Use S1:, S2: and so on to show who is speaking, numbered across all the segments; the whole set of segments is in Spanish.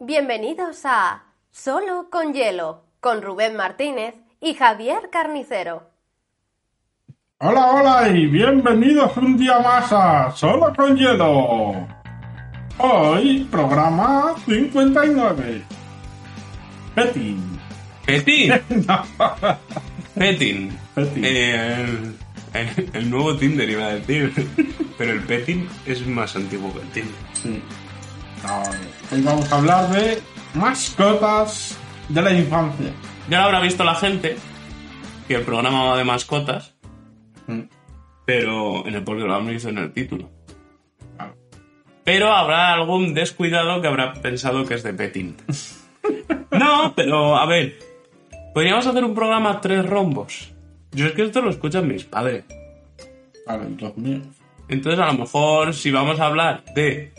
S1: Bienvenidos a Solo con Hielo, con Rubén Martínez y Javier Carnicero.
S2: Hola, hola y bienvenidos un día más a Solo con Hielo. Hoy, programa 59. Petting.
S3: ¿Petin? Petin.
S2: Petting.
S3: Eh, el, el- el nuevo Tinder iba a decir. Pero el Petin es más antiguo que el Tinder.
S2: Sí. No, hoy vamos a hablar de mascotas de la infancia.
S3: Ya lo habrá visto la gente que el programa va de mascotas,
S2: Mm,
S3: pero en el porque lo hizo en el título.
S2: claro.
S3: Pero habrá algún descuidado que habrá pensado que es de Petin. No, pero a ver. Podríamos hacer un programa tres rombos. Yo es que esto lo escuchan mis padres.
S2: Míos.
S3: Entonces, a lo mejor, si vamos a hablar de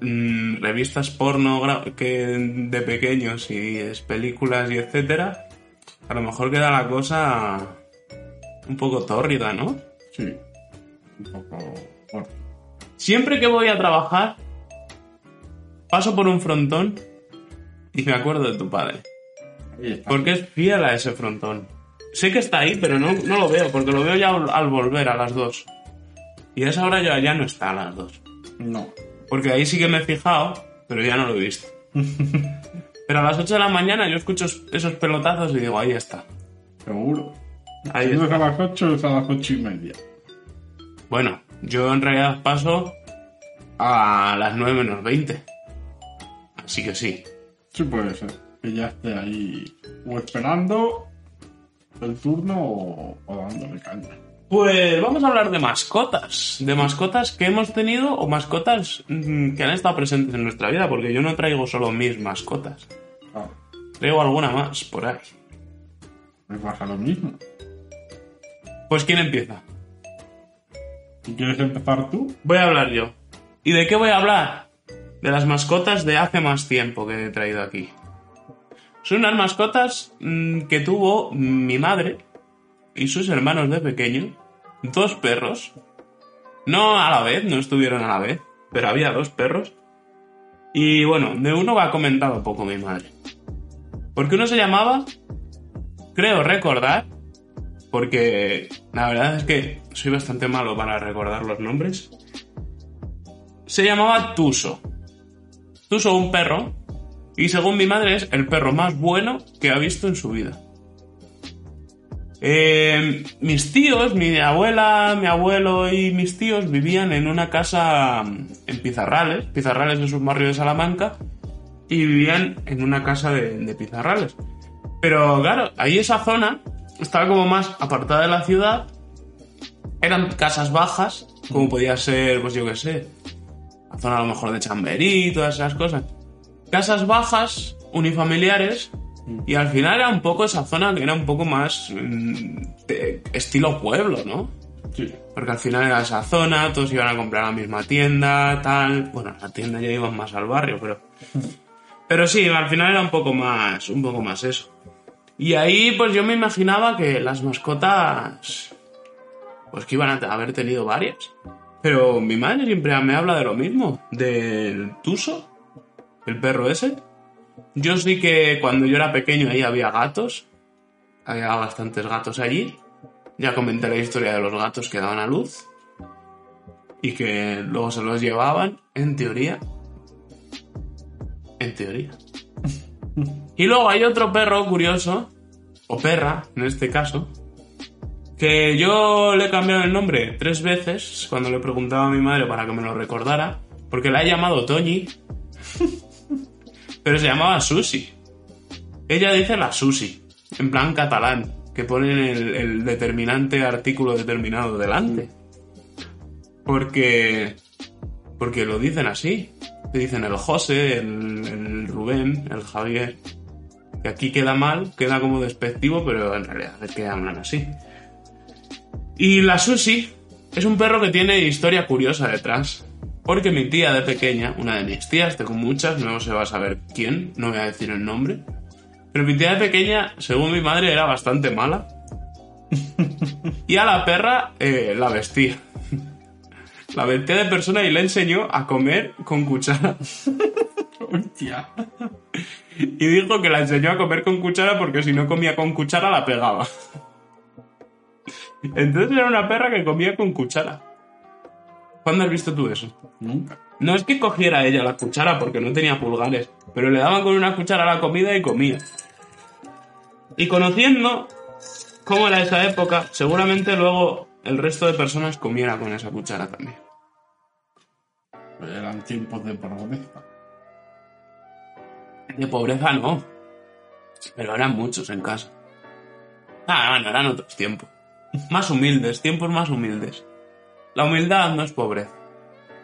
S3: mm, revistas porno que de pequeños y es películas y etcétera, a lo mejor queda la cosa un poco tórrida, ¿no?
S2: Sí. Un poco fuerte.
S3: Siempre que voy a trabajar, paso por un frontón y me acuerdo de tu padre. Porque es fiel a ese frontón. Sé que está ahí, pero no, no lo veo, porque lo veo ya al, al volver a las dos. Y a esa hora ya, ya no está a las dos.
S2: No.
S3: Porque ahí sí que me he fijado, pero ya no lo he visto. pero a las 8 de la mañana yo escucho es- esos pelotazos y digo, ahí está.
S2: Seguro.
S3: Ahí
S2: Si no es a las 8, es a las 8 y media.
S3: Bueno, yo en realidad paso a las 9 menos 20. Así que sí.
S2: Sí puede ser. Que ya esté ahí o esperando el turno o, o dándole caña.
S3: Pues vamos a hablar de mascotas. De mascotas que hemos tenido o mascotas mm, que han estado presentes en nuestra vida, porque yo no traigo solo mis mascotas.
S2: Claro.
S3: Traigo alguna más por ahí.
S2: Me pasa lo mismo.
S3: Pues ¿quién empieza?
S2: ¿Quieres empezar tú?
S3: Voy a hablar yo. ¿Y de qué voy a hablar? De las mascotas de hace más tiempo que he traído aquí. Son unas mascotas mm, que tuvo mi madre y sus hermanos de pequeño. Dos perros. No a la vez, no estuvieron a la vez, pero había dos perros. Y bueno, de uno va comentado poco mi madre. Porque uno se llamaba, creo recordar, porque la verdad es que soy bastante malo para recordar los nombres. Se llamaba Tuso. Tuso, un perro, y según mi madre es el perro más bueno que ha visto en su vida. Eh, mis tíos, mi abuela, mi abuelo y mis tíos vivían en una casa mm, en Pizarrales. Pizarrales es un barrio de Salamanca. Y vivían en una casa de, de Pizarrales. Pero claro, ahí esa zona estaba como más apartada de la ciudad. Eran casas bajas, como podía ser, pues yo qué sé, la zona a lo mejor de Chamberí, todas esas cosas. Casas bajas, unifamiliares, y al final era un poco esa zona que era un poco más mm, de estilo pueblo, ¿no?
S2: Sí.
S3: Porque al final era esa zona, todos iban a comprar a la misma tienda, tal. Bueno, la tienda ya iban más al barrio, pero. Pero sí, al final era un poco más. un poco más eso. Y ahí, pues yo me imaginaba que las mascotas. Pues que iban a haber tenido varias. Pero mi madre siempre me habla de lo mismo. Del Tuso, el perro ese. Yo sí que cuando yo era pequeño ahí había gatos. Había bastantes gatos allí. Ya comenté la historia de los gatos que daban a luz. Y que luego se los llevaban, en teoría. En teoría. Y luego hay otro perro curioso, o perra en este caso, que yo le he cambiado el nombre tres veces cuando le preguntaba a mi madre para que me lo recordara, porque la he llamado Toñi, pero se llamaba Susi. Ella dice la Susi, en plan catalán, que ponen el, determinante artículo determinado delante. Porque. Porque lo dicen así. Te dicen el José, el, el Rubén, el Javier. Que aquí queda mal, queda como despectivo, pero en realidad es que hablan así. Y la Susi es un perro que tiene historia curiosa detrás. Porque mi tía de pequeña, una de mis tías, tengo muchas, no se va a saber quién, no voy a decir el nombre. Pero mi tía de pequeña, según mi madre, era bastante mala. Y a la perra eh, la vestía. La vestía de persona y le enseñó a comer con cuchara.
S2: Hostia.
S3: Y dijo que la enseñó a comer con cuchara porque si no comía con cuchara la pegaba. Entonces era una perra que comía con cuchara. ¿Cuándo has visto tú eso?
S2: Nunca.
S3: No es que cogiera ella la cuchara porque no tenía pulgares, pero le daban con una cuchara la comida y comía. Y conociendo cómo era esa época, seguramente luego el resto de personas comiera con esa cuchara también.
S2: Eran tiempos de pobreza.
S3: De pobreza no. Pero eran muchos en casa. Ah, bueno, eran otros tiempos. Más humildes, tiempos más humildes. La humildad no es pobreza.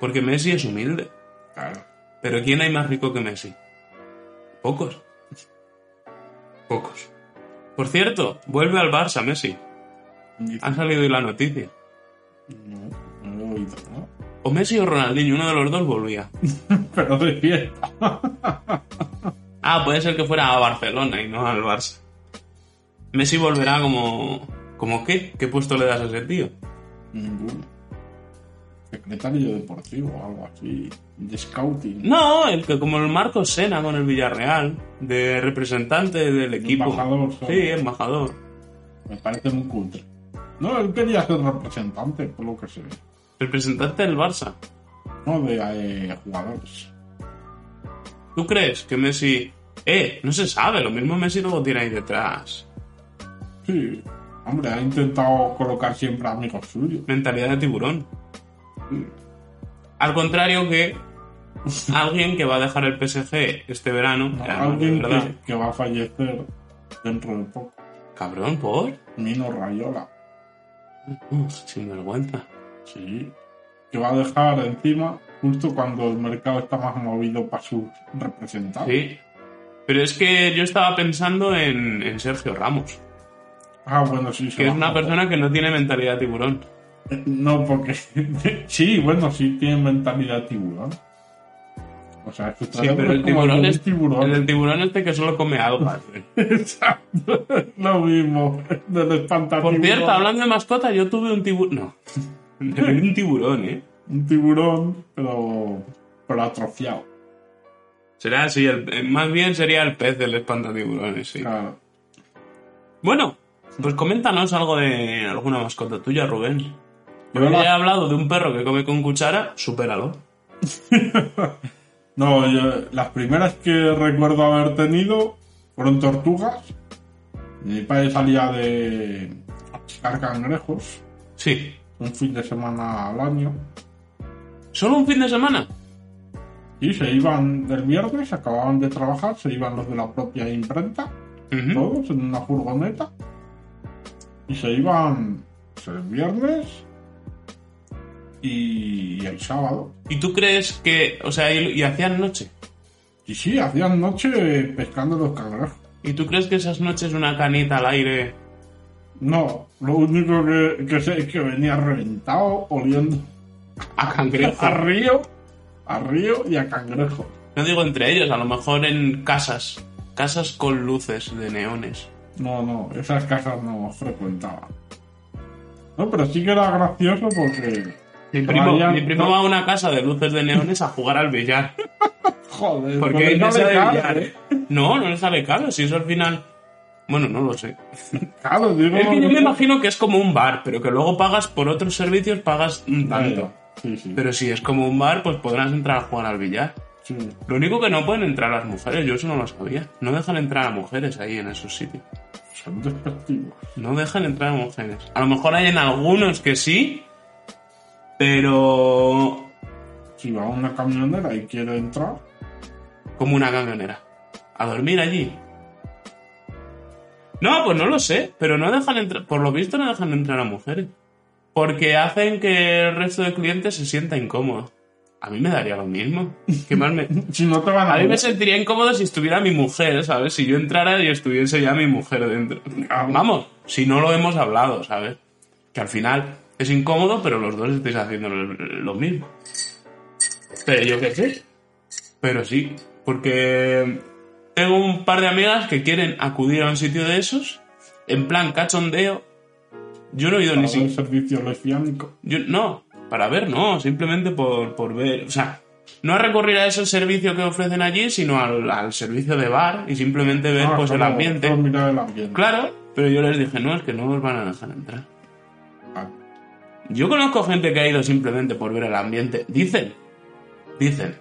S3: Porque Messi es humilde.
S2: Claro.
S3: Pero ¿quién hay más rico que Messi? Pocos. Pocos. Por cierto, vuelve al Barça Messi. Ha salido hoy la noticia.
S2: No, no lo he oído, ¿no?
S3: O Messi o Ronaldinho, uno de los dos volvía.
S2: Pero de fiesta.
S3: Ah, puede ser que fuera a Barcelona y no al Barça. Messi volverá como... ¿Como qué? ¿Qué puesto le das a ese tío?
S2: Ninguno. Secretario deportivo o algo así. De scouting.
S3: No, el que como el Marcos Sena con el Villarreal, de representante del equipo.
S2: Embajador,
S3: Sí,
S2: ¿sabes?
S3: embajador.
S2: Me parece muy cutre. No, él quería ser representante, por lo que sé.
S3: Representante del Barça.
S2: No de eh, jugadores.
S3: ¿Tú crees que Messi... Eh, no se sabe, lo mismo Messi luego tiene ahí detrás.
S2: Sí. Hombre, ha intentado colocar siempre amigos suyos.
S3: Mentalidad de tiburón. Al contrario que alguien que va a dejar el PSG este verano.
S2: No, alguien que, que va a fallecer dentro de poco.
S3: Cabrón, ¿por?
S2: Mino Rayola.
S3: Sin vergüenza.
S2: Sí. Que va a dejar encima justo cuando el mercado está más movido para sus representantes.
S3: Sí. Pero es que yo estaba pensando en, en Sergio Ramos,
S2: Ah, bueno, sí.
S3: que es una persona que no tiene mentalidad de tiburón.
S2: Eh, No, porque sí, bueno, sí tiene mentalidad tiburón. O sea,
S3: Sí, pero el tiburón es
S2: tiburón.
S3: el del tiburón este que solo come algas. güey.
S2: Exacto, lo mismo. Del espantatiburón.
S3: Por cierto, hablando de mascota, yo tuve un tiburón. No. Un tiburón, ¿eh?
S2: Un tiburón, pero, pero atrofiado.
S3: Será así, el- eh, más bien sería el pez del espantatiburones, sí.
S2: Claro.
S3: Bueno, pues coméntanos algo de alguna mascota tuya, Rubén.
S2: Yo
S3: he hablado de un perro que come con cuchara, supéralo.
S2: No, yo- las primeras que recuerdo haber tenido fueron tortugas. Mi padre salía de a pescar cangrejos
S3: Sí.
S2: un fin de semana al año.
S3: ¿Solo un fin de semana?
S2: Y se iban el viernes, acababan de trabajar, se iban los de la propia imprenta, todos en una furgoneta. Y se iban pues, el viernes y el sábado.
S3: ¿Y tú crees que, o sea, y, y hacían noche?
S2: Y sí, hacían noche pescando los cangrejos.
S3: ¿Y tú crees que esas noches una canita al aire...
S2: No, lo único que, que sé es que venía reventado, oliendo
S3: a cangrejo?
S2: a río, a río y a cangrejo.
S3: No digo entre ellos, a lo mejor en casas. Casas con luces de neones.
S2: No, no, esas casas no frecuentaba. No, pero sí que era gracioso porque.
S3: Mi primo,
S2: Vaya-
S3: mi primo va a una casa de luces de neones a jugar al billar.
S2: Joder,
S3: Porque
S2: no le cabe,
S3: billar.
S2: ¿eh?
S3: No, no le sale caro, si eso al final... Bueno, no lo sé.
S2: Claro, digo.
S3: Es que yo me imagino que es como un bar, pero que luego pagas por otros servicios, pagas un tanto.
S2: Sí, sí.
S3: Pero si es como un bar, pues podrás entrar a jugar al billar.
S2: sí.
S3: Lo único que no pueden entrar las mujeres, yo eso no lo sabía. No dejan entrar a mujeres ahí en esos sitios.
S2: Son despectivos.
S3: No dejan entrar a mujeres. A lo mejor hay en algunos que sí, pero
S2: Si va a una camionera y quiere entrar,
S3: como una camionera. A dormir allí. No, pues no lo sé, pero no dejan entrar, por lo visto no dejan entrar a mujeres. Porque hacen que el resto de clientes se sienta incómodo. A mí me daría lo mismo. ¿Qué más me...
S2: si no te van a.
S3: A mí me sentiría incómodo si estuviera mi mujer, ¿sabes? Si yo entrara y estuviese ya mi mujer dentro.
S2: Ah.
S3: Vamos, si no lo hemos hablado, ¿sabes? Que al final es incómodo, pero los dos estáis haciendo lo, mismo. Pero yo qué sé. Pero sí, porque tengo un par de amigas que quieren acudir a un sitio de esos, en plan cachondeo. Yo no he ido
S2: Para
S3: ni siquiera...
S2: servicio lesbiánico.
S3: Yo, no, para ver, no, simplemente por, por ver. O sea, no a recurrir a ese servicio que ofrecen allí, sino al, al servicio de bar y simplemente ver
S2: Ah,
S3: pues el ambiente.
S2: el ambiente.
S3: Claro, pero yo les dije, no, es que no nos van a dejar entrar. Yo conozco gente que ha ido simplemente por ver el ambiente. Dicen, dicen.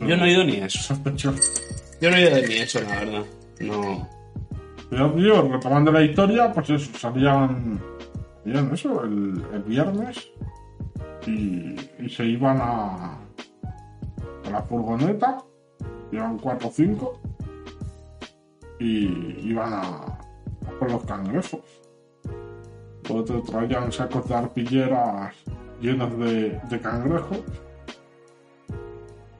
S3: Yo no he ido ni eso.
S2: Sospechoso.
S3: Yo no he ido ni eso, la verdad. No.
S2: Pero, tío, retomando la historia, pues eso, salían, salían eso, el, el viernes y, y se iban a, a la furgoneta, iban cuatro o cinco, y iban a, a por los cangrejos. Te traían sacos de arpilleras llenos de, de cangrejos.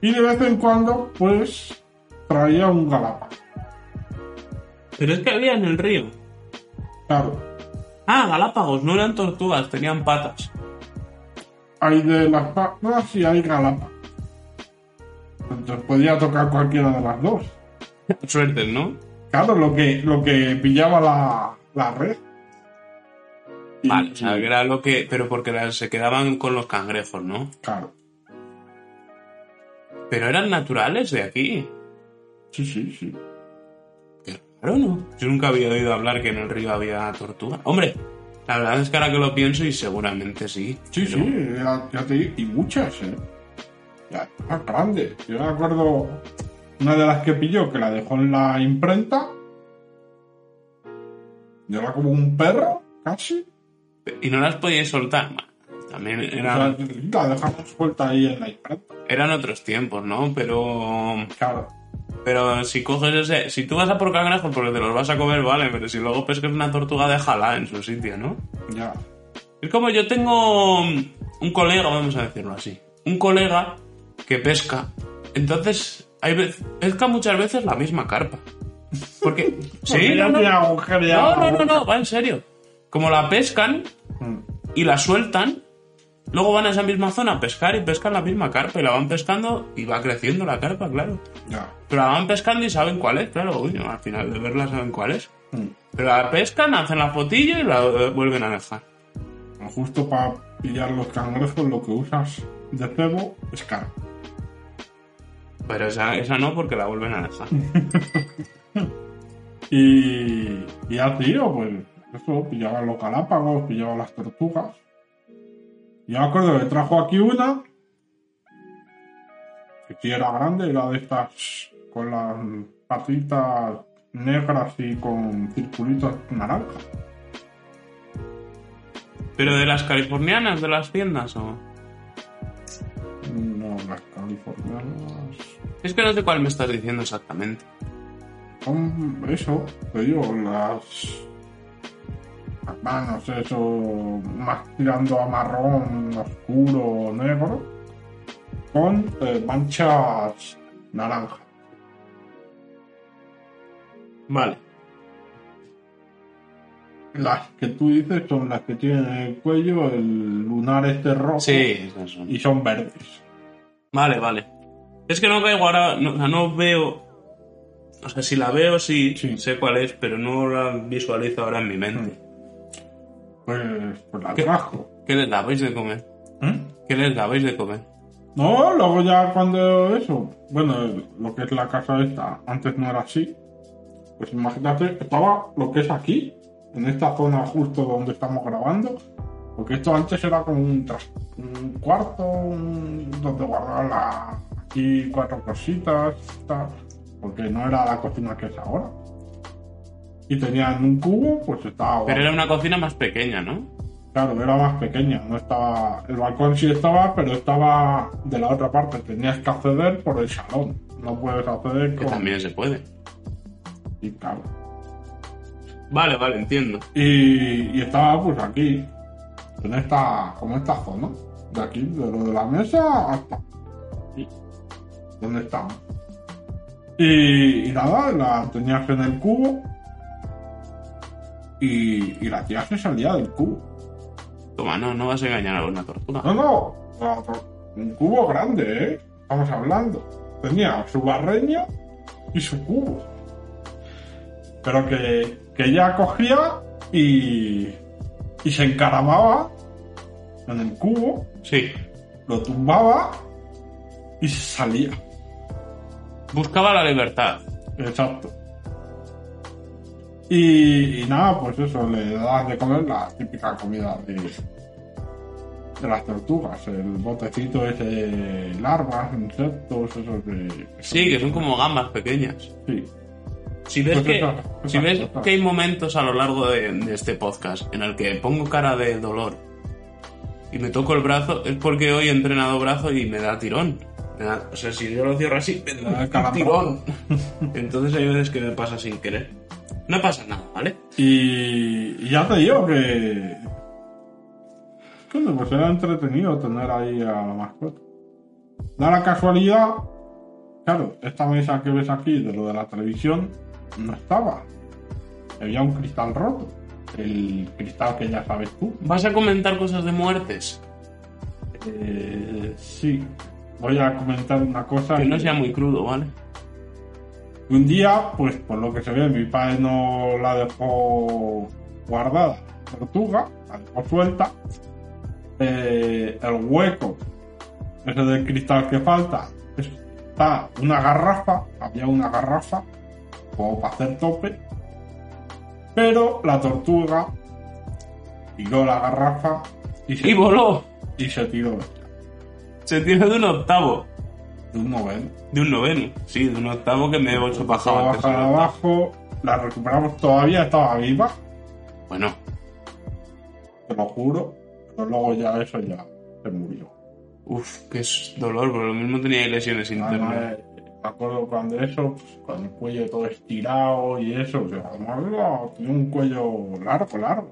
S2: Y de vez en cuando, pues, traía un galápago.
S3: Pero es que había en el río.
S2: Claro,
S3: Ah, Galápagos, no eran tortugas, tenían patas.
S2: hay de las patas y hay galápagos. Entonces podía tocar cualquiera de las dos.
S3: Suerte, ¿no?
S2: Claro, lo que, lo que pillaba la, la red.
S3: Vale, o sea, que era lo que. Pero porque se quedaban con los cangrejos, ¿no?
S2: Claro,
S3: Pero eran naturales de aquí.
S2: sí, sí, sí.
S3: Qué raro, ¿no? Yo nunca había oído hablar que en el río había tortuga. Hombre, la verdad es que ahora que lo pienso y seguramente sí.
S2: Sí,
S3: pero-
S2: sí, ya, ya te digo, y muchas, ¿eh? Ya, más grandes. Yo me acuerdo una de las que pilló que la dejó en la imprenta. Y era como un perro, casi.
S3: Y no las podíais soltar. También eran,
S2: la dejamos suelta ahí en la imprenta.
S3: eran otros tiempos, ¿no? Pero.
S2: Claro.
S3: Pero si coges ese. Si tú vas a por cangrejos porque te los vas a comer, vale. Pero si luego pescas una tortuga, déjala en su sitio, ¿no?
S2: Ya.
S3: Es como yo tengo un colega, vamos a decirlo así. Un colega que pesca. Entonces, hay vez- pesca muchas veces la misma carpa. Porque. sí, no, no, no, no, no, va en serio. Como la pescan
S2: Mm.
S3: y la sueltan, luego van a esa misma zona a pescar y pescan la misma carpa y la van pescando y va creciendo la carpa, claro. Pero la van pescando y saben cuál es, claro, uy, al final de verla saben cuál es.
S2: Mm.
S3: Pero la pescan, hacen la fotillo y la eh, vuelven a dejar.
S2: Justo para pillar los cangrejos lo que usas de cebo es caro.
S3: Pero esa, esa no porque la vuelven a dejar.
S2: Y, y ya tío, pues eso, pillaba los galápagos, pillaba las tortugas. Y me acuerdo que trajo aquí una, que sí era grande, era de estas con las patitas negras y con circulitos naranjas.
S3: ¿Pero de las californianas, de las tiendas o...?
S2: No, las californianas.
S3: Es que no sé cuál me estás diciendo exactamente.
S2: Eso, te digo, las. Manos, eso, más tirando a marrón oscuro negro, con eh, manchas naranjas.
S3: Vale.
S2: Las que tú dices son las que tienen en el cuello el lunar este rojo
S3: Sí, esas son.
S2: y son verdes.
S3: Vale, vale. Es que no caigo ahora, no, o sea, no veo... O sea, si la veo sí,
S2: Sí.
S3: sé cuál es, pero no la visualizo ahora en mi mente.
S2: Pues, pues la
S3: ¿Qué?
S2: trajo.
S3: ¿Qué les dabais de comer?
S2: ¿Eh?
S3: ¿Qué les dabais de comer?
S2: No, luego ya cuando eso, bueno, lo que es la casa esta, antes no era así. Pues imagínate, estaba lo que es aquí, en esta zona justo donde estamos grabando, porque esto antes era como un, cuarto un- donde guardaban aquí cuatro cositas, tal, porque no era la cocina que es ahora. Y tenían un cubo, pues estaba
S3: Pero era una cocina más pequeña, ¿no?
S2: Claro, era más pequeña, no estaba. El balcón sí estaba, pero estaba de la otra parte. Tenías que acceder por el salón. No puedes acceder
S3: Que
S2: con.
S3: también se puede.
S2: Y claro.
S3: Vale, vale, entiendo.
S2: Y, y estaba pues aquí, en esta, como esta zona. De aquí, de lo de la mesa hasta aquí, donde estamos. Y, y nada, la tenías en el cubo. Y, y la tía se salía del cubo.
S3: Toma, no, no vas a engañar a una tortuga.
S2: No, no, no, un cubo grande, ¿eh? Estamos hablando. Tenía su barreño y su cubo. Pero que, que ella cogía y, y se encaramaba en el cubo,
S3: Sí.
S2: lo tumbaba y se salía.
S3: Buscaba la libertad.
S2: Exacto. Y, y nada, pues eso, le das de comer la típica comida de, de las tortugas, el botecito ese de larvas, insectos, esos de...
S3: Sí, que son como gambas pequeñas.
S2: Sí.
S3: Si ves,
S2: Pues
S3: que,
S2: eso,
S3: si ves
S2: eso.
S3: que hay momentos a lo largo de, de este podcast en el que pongo cara de dolor y me toco el brazo, es porque hoy he entrenado brazo y me da tirón. Me da- o sea, si yo lo cierro así, me da tirón. Entonces hay veces que me pasa sin querer. No pasa nada, ¿vale?
S2: Y, y ya te digo que... Coño, pues era entretenido tener ahí a la mascota. Da la casualidad, claro, esta mesa que ves aquí de lo de la televisión no estaba. Había un cristal roto. El cristal que ya sabes tú.
S3: ¿Vas a comentar cosas de muertes?
S2: Eh, sí, voy a comentar una cosa.
S3: Que no sea muy crudo, ¿vale?
S2: Un día, pues por lo que se ve, mi padre no la dejó guardada, la tortuga, la dejó suelta. Eh, el hueco, ese del cristal que falta, está una garrafa, había una garrafa, como para hacer tope, pero la tortuga tiró la garrafa y se,
S3: Y voló.
S2: y se tiró
S3: Se tiene de un octavo.
S2: De un noveno.
S3: De un noveno. Sí, de un octavo que me he hecho bajado
S2: abajo, la recuperamos todavía, estaba viva,
S3: Bueno,
S2: te lo juro, pero luego ya eso ya se murió.
S3: uff, qué es dolor, pero lo mismo tenía lesiones
S2: Además,
S3: internas.
S2: me acuerdo cuando eso, pues, con el cuello todo estirado y eso, que además era- tenía un cuello largo, largo.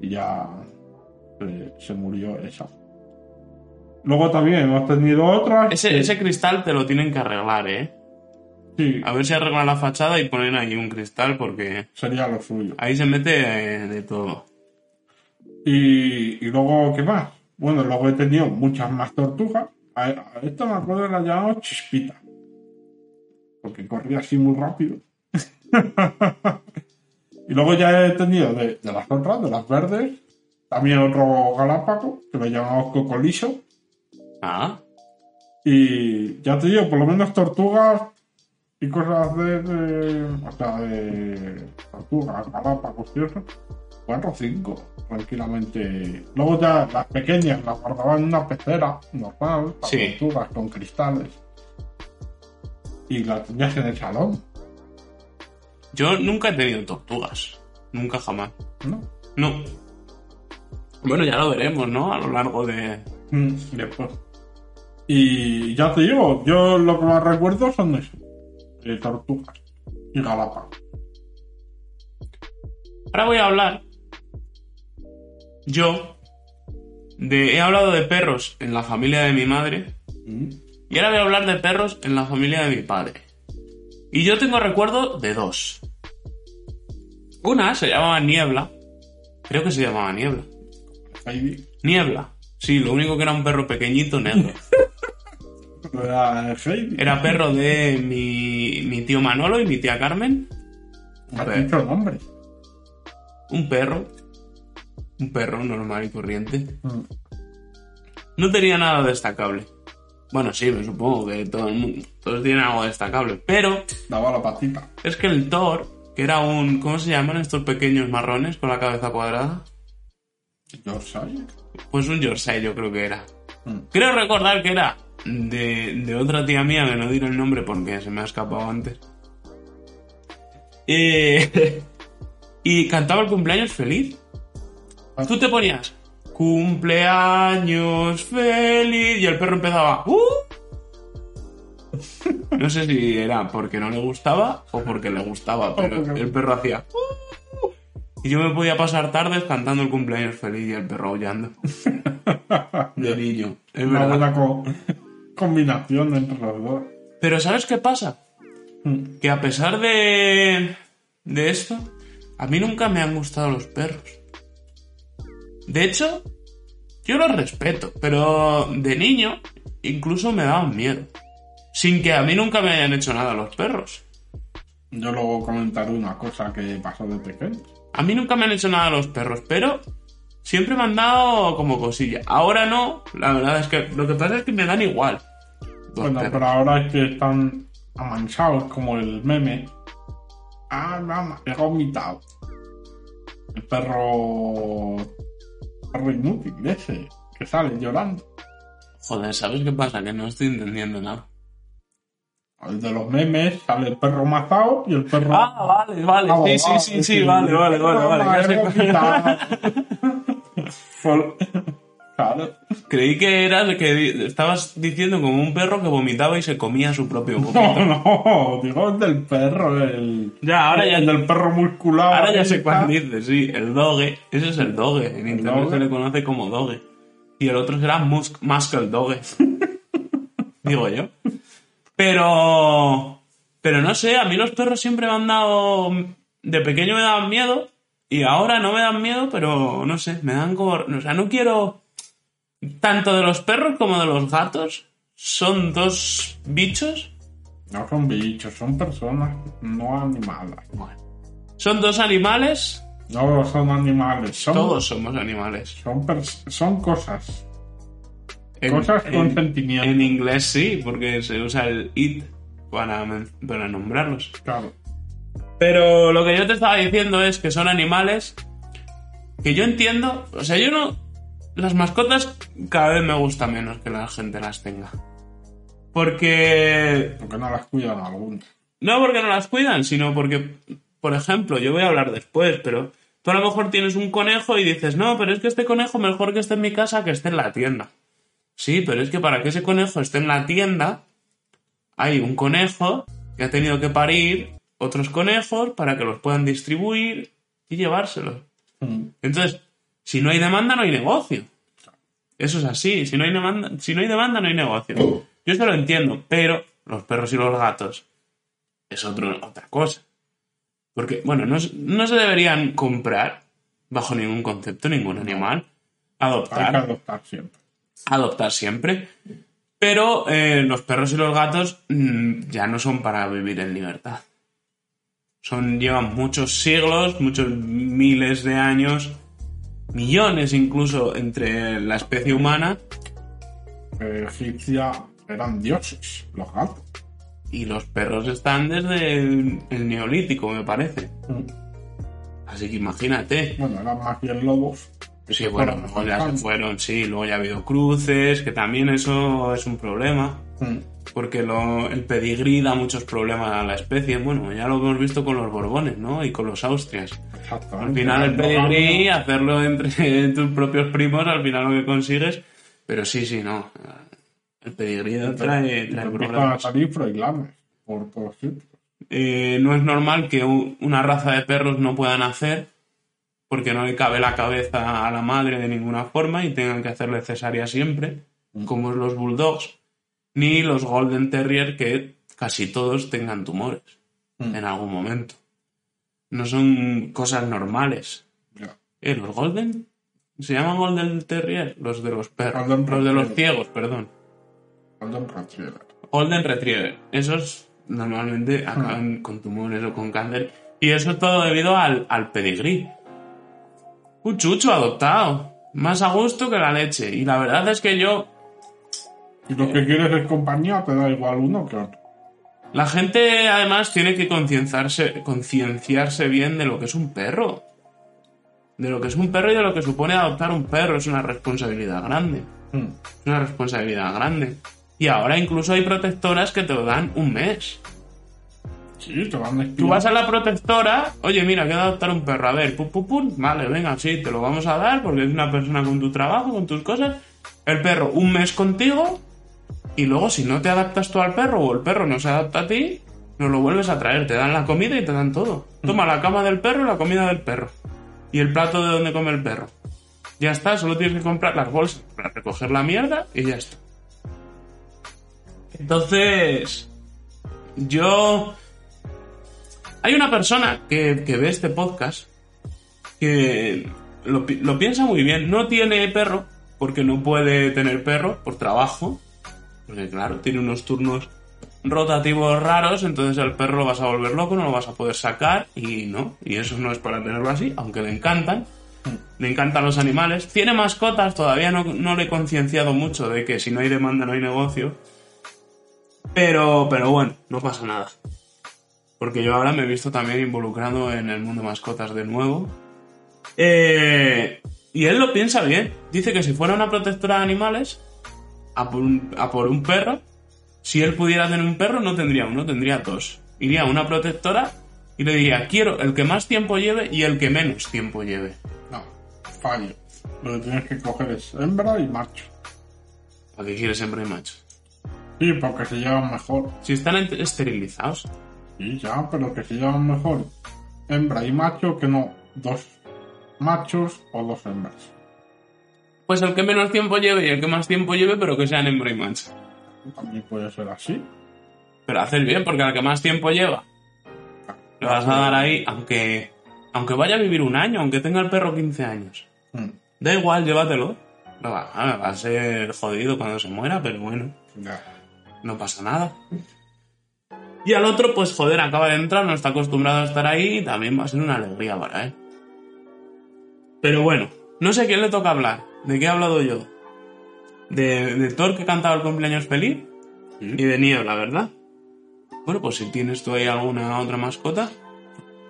S2: Y ya eh, se murió esa. Luego también hemos tenido otras.
S3: Ese,
S2: que-
S3: ese cristal te lo tienen que arreglar, ¿eh?
S2: sí,
S3: A ver si arreglan la fachada y ponen ahí un cristal porque
S2: sería lo suyo.
S3: ahí se mete eh, de todo.
S2: Y, y luego, ¿qué más? Bueno, luego he tenido muchas más tortugas. A, a esta me acuerdo que la llamamos Chispita. Porque corría así muy rápido. y luego ya he tenido de, de las otras, de las verdes, también otro galápago, que lo llamamos Cocoliso.
S3: Ah,
S2: Y ya te digo, por lo menos tortugas y cosas de. de o sea, de tortugas, galápagos y eso. Cuatro o cinco, tranquilamente. Luego ya las pequeñas las guardaban en una pecera normal,
S3: Sí.
S2: tortugas con cristales. Y las tenías en el salón,
S3: yo nunca he tenido tortugas. Nunca jamás.
S2: ¿no?
S3: No. Bueno, ya lo veremos, ¿no? A lo largo de...
S2: Mm, Después. Y ya te digo, yo lo que más recuerdo son eso: tortugas y galápagos.
S3: Ahora voy a hablar. Yo. De, he hablado de perros en la familia de mi madre.
S2: Mm.
S3: Y ahora voy a hablar de perros en la familia de mi padre. Y yo tengo recuerdo de dos. Una se llamaba Niebla. Creo que se llamaba Niebla. Niebla. Sí, lo único que era un perro pequeñito negro.
S2: Era Heidi.
S3: Era perro de mi, mi tío Manolo y mi tía Carmen.
S2: Has dicho nombre.
S3: Un perro. Un perro normal y corriente. No tenía nada destacable. Bueno, sí, me supongo que todo el mundo, todos tienen algo destacable. Pero
S2: Daba la patita.
S3: es que el Thor, que era un... ¿Cómo se llaman estos pequeños marrones con la cabeza cuadrada?
S2: Yorkshire.
S3: Pues un Yorkshire yo creo que era.
S2: Mm.
S3: Creo recordar que era de, de otra tía mía, que no diré el nombre porque se me ha escapado antes. Eh, y cantaba el cumpleaños feliz. Tú te ponías cumpleaños feliz y el perro empezaba. "Uh". No sé si era porque no le gustaba o porque le gustaba, pero el perro hacía. "Uh". Y yo me podía pasar tardes cantando el cumpleaños feliz y el perro aullando. De niño, es verdad.
S2: Combinación entre los dos.
S3: Pero ¿sabes qué pasa?
S2: Mm.
S3: Que a pesar de, de esto, a mí nunca me han gustado los perros. De hecho, yo los respeto, pero de niño incluso me daban miedo. Sin que a mí nunca me hayan hecho nada los perros.
S2: Yo luego comentaré una cosa que pasó de pequeño.
S3: A mí nunca me han hecho nada los perros, pero siempre me han dado como cosilla. Ahora no, la verdad es que lo que pasa es que me dan igual.
S2: Bueno, pero ahora es que están amansados como el meme. Ah, mamá, he vomitado. El perro. perro inútil ese, que sale llorando.
S3: Joder, ¿sabes qué pasa? Que no estoy entendiendo nada.
S2: El de los memes sale el perro mazao y el perro.
S3: Ah, vale, vale. Sí, sí, sí, sí, vale, vale, vale, vale.
S2: claro.
S3: Creí que era el que estabas diciendo como un perro que vomitaba y se comía su propio vómito.
S2: No, no, digo el del perro, el.
S3: Ya, ahora ya-
S2: El del perro musculado.
S3: Ahora ya sé cuál dices, sí, el doge. Ese es el doge. En internet
S2: doge.
S3: se le conoce como doge. Y el otro será mus muscle doge. Digo yo. Pero. Pero no sé, a mí los perros siempre me han dado. De pequeño me daban miedo. Y ahora no me dan miedo, pero no sé, me dan como. O sea, no quiero. Tanto de los perros como de los gatos. Son dos bichos.
S2: No son bichos, son personas, no animales.
S3: Bueno. Son dos animales.
S2: No son animales, son,
S3: Todos somos animales.
S2: son, son cosas.
S3: En-
S2: cosas con
S3: en-
S2: sentimiento.
S3: En inglés sí, porque se usa el it para, para nombrarlos.
S2: Claro.
S3: Pero lo que yo te estaba diciendo es que son animales que yo entiendo. O sea, yo no. Las mascotas cada vez me gusta menos que la gente las tenga. Porque.
S2: Porque no las cuidan algunos.
S3: No porque no las cuidan, sino porque, por ejemplo, yo voy a hablar después, pero tú a lo mejor tienes un conejo y dices, no, pero es que este conejo mejor que esté en mi casa que esté en la tienda. Sí, pero es que para que ese conejo esté en la tienda, hay un conejo que ha tenido que parir otros conejos para que los puedan distribuir y llevárselos.
S2: Mm.
S3: Entonces, si no hay demanda, no hay negocio. Eso es así. Si no hay demanda, si no hay, demanda, no hay negocio. Yo eso lo entiendo, pero los perros y los gatos es otro, otra cosa. Porque, bueno, no, no se deberían comprar bajo ningún concepto ningún animal.
S2: Hay que
S3: Adoptar,
S2: adoptar siempre.
S3: adoptar siempre. Pero eh, los perros y los gatos mm, ya no son para vivir en libertad. Son, llevan muchos siglos, muchos miles de años, millones incluso entre la especie humana
S2: Eh, egipcia eran dioses, los gatos.
S3: y los perros están desde el, el neolítico, me parece.
S2: Mm.
S3: Así que imagínate.
S2: Bueno, eran más bien lobos.
S3: Sí, bueno, luego ya se fueron, sí, luego ya ha habido cruces, que también eso es un problema.
S2: Mm.
S3: Porque lo- el pedigrí da muchos problemas a la especie. Bueno, ya lo hemos visto con los Borbones, ¿no? Y con los Austrias. Al final el pedigrí, hacerlo entre tus propios primos, al final lo que consigues. Pero sí, sí, no. El pedigrí trae, trae problemas.
S2: por todos.
S3: Eh, no es normal que una raza de perros no puedan hacer porque no le cabe la cabeza a la madre de ninguna forma y tengan que hacerle cesárea siempre, como los bulldogs, ni los golden terrier que casi todos tengan tumores
S2: Mm.
S3: en algún momento. No son cosas normales. Eh, los golden se llaman golden terrier, los de los perros,
S2: Golden
S3: los de los ciegos, perdón.
S2: Golden Retriever.
S3: Golden Retriever. Esos normalmente acaban con tumores o con cáncer. Y eso todo debido al, al pedigrí. Un chucho adoptado. Más a gusto que la leche. Y la verdad es que yo.
S2: Y lo que quieres es compañía, te da igual uno que otro.
S3: La gente además tiene que concienciarse, concienciarse bien de lo que es un perro. De lo que es un perro y de lo que supone adoptar un perro. Es una responsabilidad grande.
S2: Mm.
S3: Es una responsabilidad grande. Y ahora incluso hay protectoras que te lo dan un mes.
S2: Sí, te van
S3: Tú vas a la protectora, oye, mira, quiero adoptar un perro, a ver, pum, pum, pum, vale, venga, sí, te lo vamos a dar porque es una persona con tu trabajo, con tus cosas. El perro un mes contigo y luego si no te adaptas tú al perro o el perro no se adapta a ti, nos lo vuelves a traer, te dan la comida y te dan todo. Toma la cama del perro y la comida del perro. Y el plato de donde come el perro. Ya está, solo tienes que comprar las bolsas para recoger la mierda y ya está. Entonces, yo... Hay una persona que, que ve este podcast que lo, lo piensa muy bien. No tiene perro porque no puede tener perro por trabajo. Porque claro, tiene unos turnos rotativos raros, entonces el perro lo vas a volver loco, no lo vas a poder sacar y no. Y eso no es para tenerlo así, aunque le encantan. Le encantan los animales. Tiene mascotas, todavía no, no le he concienciado mucho de que si no hay demanda no hay negocio. Pero, pero bueno, no pasa nada. Porque yo ahora me he visto también involucrado en el mundo mascotas de nuevo. Eh, y él lo piensa bien. Dice que si fuera una protectora de animales, a por, un, a por un perro, si él pudiera tener un perro, no tendría uno, tendría dos. Iría a una protectora y le diría, quiero el que más tiempo lleve y el que menos tiempo lleve.
S2: No, fallo. Lo que tienes que coger es hembra y macho.
S3: ¿Para qué quieres hembra y macho?
S2: Sí, porque se llevan mejor.
S3: Si están esterilizados.
S2: Sí, ya, pero que se llevan mejor hembra y macho que no dos machos o dos hembras.
S3: Pues el que menos tiempo lleve y el que más tiempo lleve, pero que sean hembra y macho.
S2: También puede ser así.
S3: Pero haces bien, porque al que más tiempo lleva, le vas a dar ahí, aunque, aunque vaya a vivir un año, aunque tenga el perro 15 años.
S2: Mm,
S3: Da igual, llévatelo. No va, ah, va a ser jodido cuando se muera, pero bueno,
S2: ya.
S3: no pasa nada. Y al otro, pues joder, acaba de entrar, no está acostumbrado a estar ahí y también va a ser una alegría para él. Pero bueno, no sé quién le toca hablar. ¿De qué he hablado yo? De, de Thor que cantaba el cumpleaños feliz y de Niebla, ¿verdad? Bueno, pues si tienes tú ahí alguna otra mascota.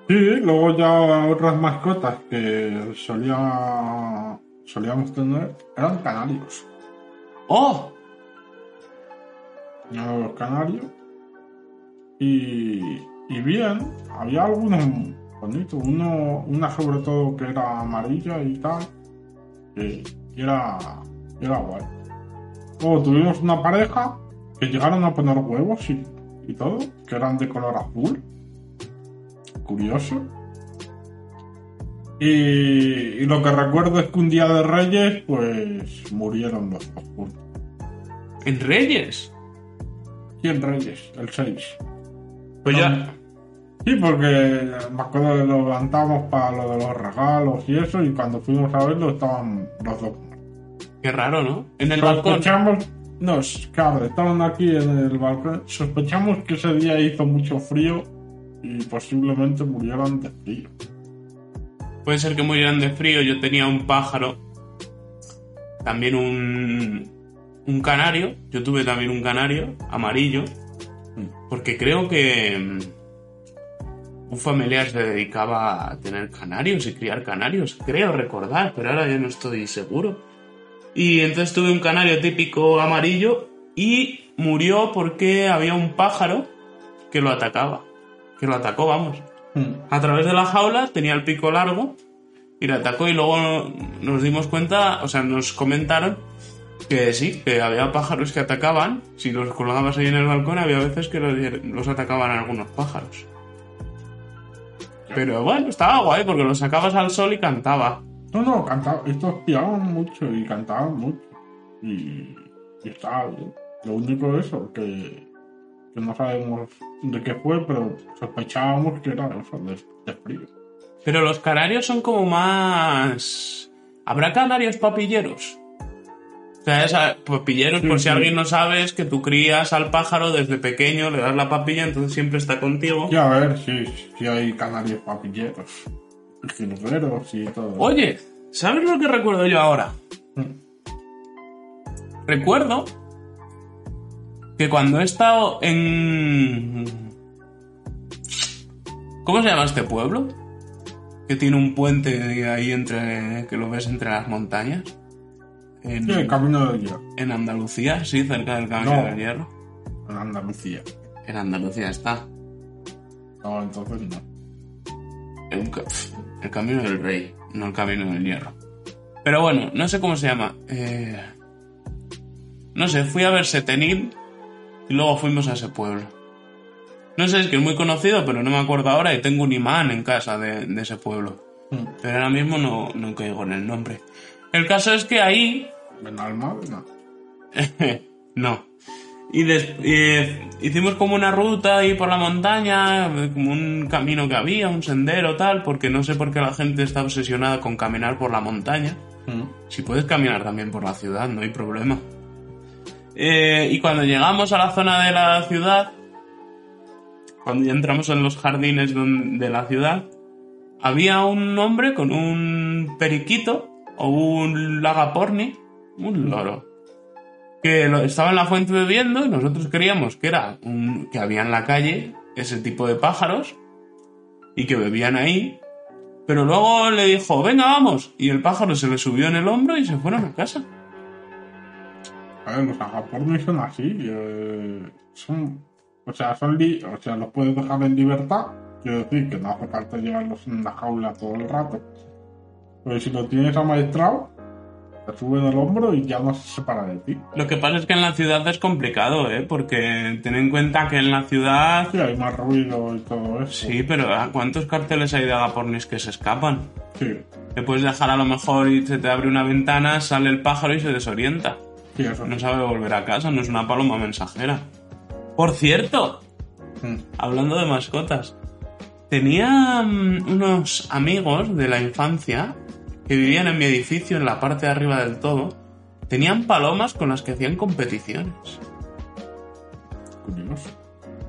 S2: Sí, luego ya otras mascotas que solía, solíamos tener eran canarios.
S3: ¡Oh!
S2: Los canarios. Y, y bien, había algunos bonitos. Uno, una sobre todo que era amarilla y tal. Y era, y era guay. Luego tuvimos una pareja que llegaron a poner huevos y, y todo, que eran de color azul. Curioso. Y, y lo que recuerdo es que un día de Reyes, pues murieron los dos juntos.
S3: ¿En Reyes?
S2: ¿Y en Reyes? El 6.
S3: Pues ya.
S2: Sí, porque me acuerdo que lo levantamos para lo de los regalos y eso, y cuando fuimos a verlo estaban los dos.
S3: Qué raro, ¿no? En el balcón.
S2: Sospechamos, no, claro, estaban aquí en el balcón. Sospechamos que ese día hizo mucho frío y posiblemente murieran de frío.
S3: Puede ser que murieran de frío. Yo tenía un pájaro. También un. Un canario. Yo tuve también un canario amarillo. Porque creo que. Un familiar se dedicaba a tener canarios y criar canarios. Creo recordar, pero ahora ya no estoy seguro. Y entonces tuve un canario típico amarillo y murió porque había un pájaro que lo atacaba. Que lo atacó, vamos a través de la jaula, tenía el pico largo y le atacó y luego nos dimos cuenta, o sea, nos comentaron que sí, que había pájaros que atacaban, si los colgabas ahí en el balcón, había veces que los, los atacaban algunos pájaros. Pero bueno, estaba guay porque los sacabas al sol y cantaba.
S2: No, no, cantaba, estos piaban mucho y cantaban mucho. Y, y estaba bien. Lo único de eso, que, que no sabemos de qué fue, pero sospechábamos que era eso, de, de frío.
S3: Pero los canarios son como más... ¿Habrá canarios papilleros? O sea, papilleros, por
S2: Sí,
S3: si
S2: sí.
S3: alguien no sabe, es que tú crías al pájaro desde pequeño, le das la papilla, entonces siempre está contigo.
S2: Y a ver si, si hay canarios papilleros, y jilgueros y todo.
S3: Oye, ¿sabes lo que recuerdo yo ahora?
S2: Mm.
S3: Recuerdo que cuando he estado en... ¿Cómo se llama este pueblo? Que tiene un puente ahí entre... que lo ves entre las montañas. En,
S2: Sí, el camino del hierro,
S3: en Andalucía, sí, cerca del Camino
S2: No.
S3: del Hierro.
S2: en Andalucía.
S3: En Andalucía está.
S2: No, entonces no.
S3: El, ca- el Camino del Rey, no el Camino del Hierro. Pero bueno, no sé cómo se llama. Eh, no sé, fui a ver Setenil y luego fuimos a ese pueblo. No sé, es que es muy conocido, pero no me acuerdo ahora y tengo un imán en casa de, de ese pueblo.
S2: Mm.
S3: Pero ahora mismo no, no caigo en el nombre. El caso es que ahí
S2: Alma, no.
S3: no. Y eh, hicimos como una ruta ahí por la montaña, como un camino que había, un sendero tal, porque no sé por qué la gente está obsesionada con caminar por la montaña.
S2: Mm.
S3: Si puedes caminar también por la ciudad, no hay problema. Eh, y cuando llegamos a la zona de la ciudad, cuando ya entramos en los jardines de la ciudad, había un hombre con un periquito o un lagaporni, un loro, que estaba en la fuente bebiendo y nosotros creíamos que era un, que había en la calle ese tipo de pájaros y que bebían ahí. Pero luego le dijo, venga, vamos. Y el pájaro se le subió en el hombro y se fueron a casa.
S2: A ver, los agapornis son así. eh, son, o sea, son li- o sea, los puedes dejar en libertad. Quiero decir que no hace falta llevarlos en la jaula todo el rato. Pero si lo tienes amaestrado, sube en el hombro y ya no se separa de ti.
S3: Lo que pasa es que en la ciudad es complicado, ¿eh? Porque ten en cuenta que en la ciudad...
S2: Sí, hay más ruido y todo eso.
S3: Sí, pero ¿a ¿cuántos carteles hay de agapornis que se escapan?
S2: Sí,
S3: Le puedes dejar a lo mejor y se te abre una ventana, sale el pájaro y se desorienta.
S2: sí, eso
S3: No sabe volver a casa, no es una paloma mensajera. Por cierto,
S2: Mm.
S3: hablando de mascotas, tenía mm, unos amigos de la infancia que vivían en mi edificio en la parte de arriba del todo. Tenían palomas con las que hacían competiciones.
S2: Curioso.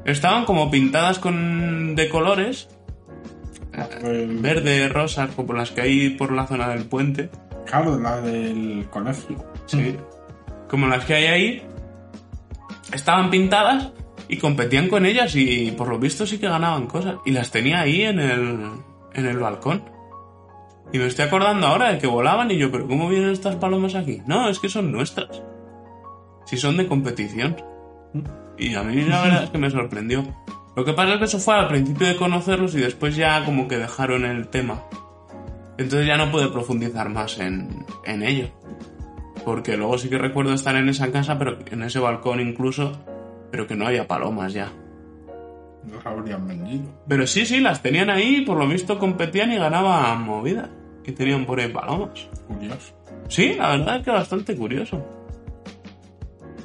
S3: Estaban como pintadas con de colores,
S2: El-
S3: verde, rosas, como las que hay por la zona del puente.
S2: Claro, la del colegio.
S3: Sí. Como las que hay ahí, estaban pintadas y competían con ellas y por lo visto sí que ganaban cosas. Y las tenía ahí en el, en el balcón. Y me estoy acordando ahora de que volaban y yo, pero ¿cómo vienen estas palomas aquí? No, es que son nuestras. Si son de competición. Y a mí la verdad es que me sorprendió. Lo que pasa es que eso fue al principio de conocerlos y después ya como que dejaron el tema. Entonces ya no pude profundizar más en, en ello. Porque luego sí que recuerdo estar en esa casa, pero en ese balcón incluso, pero que no había palomas ya.
S2: Los habrían vendido.
S3: Pero sí, sí, las tenían ahí, y por lo visto competían y ganaban movidas. Que tenían por ahí palomas.
S2: Curioso.
S3: Sí, la verdad es que bastante curioso.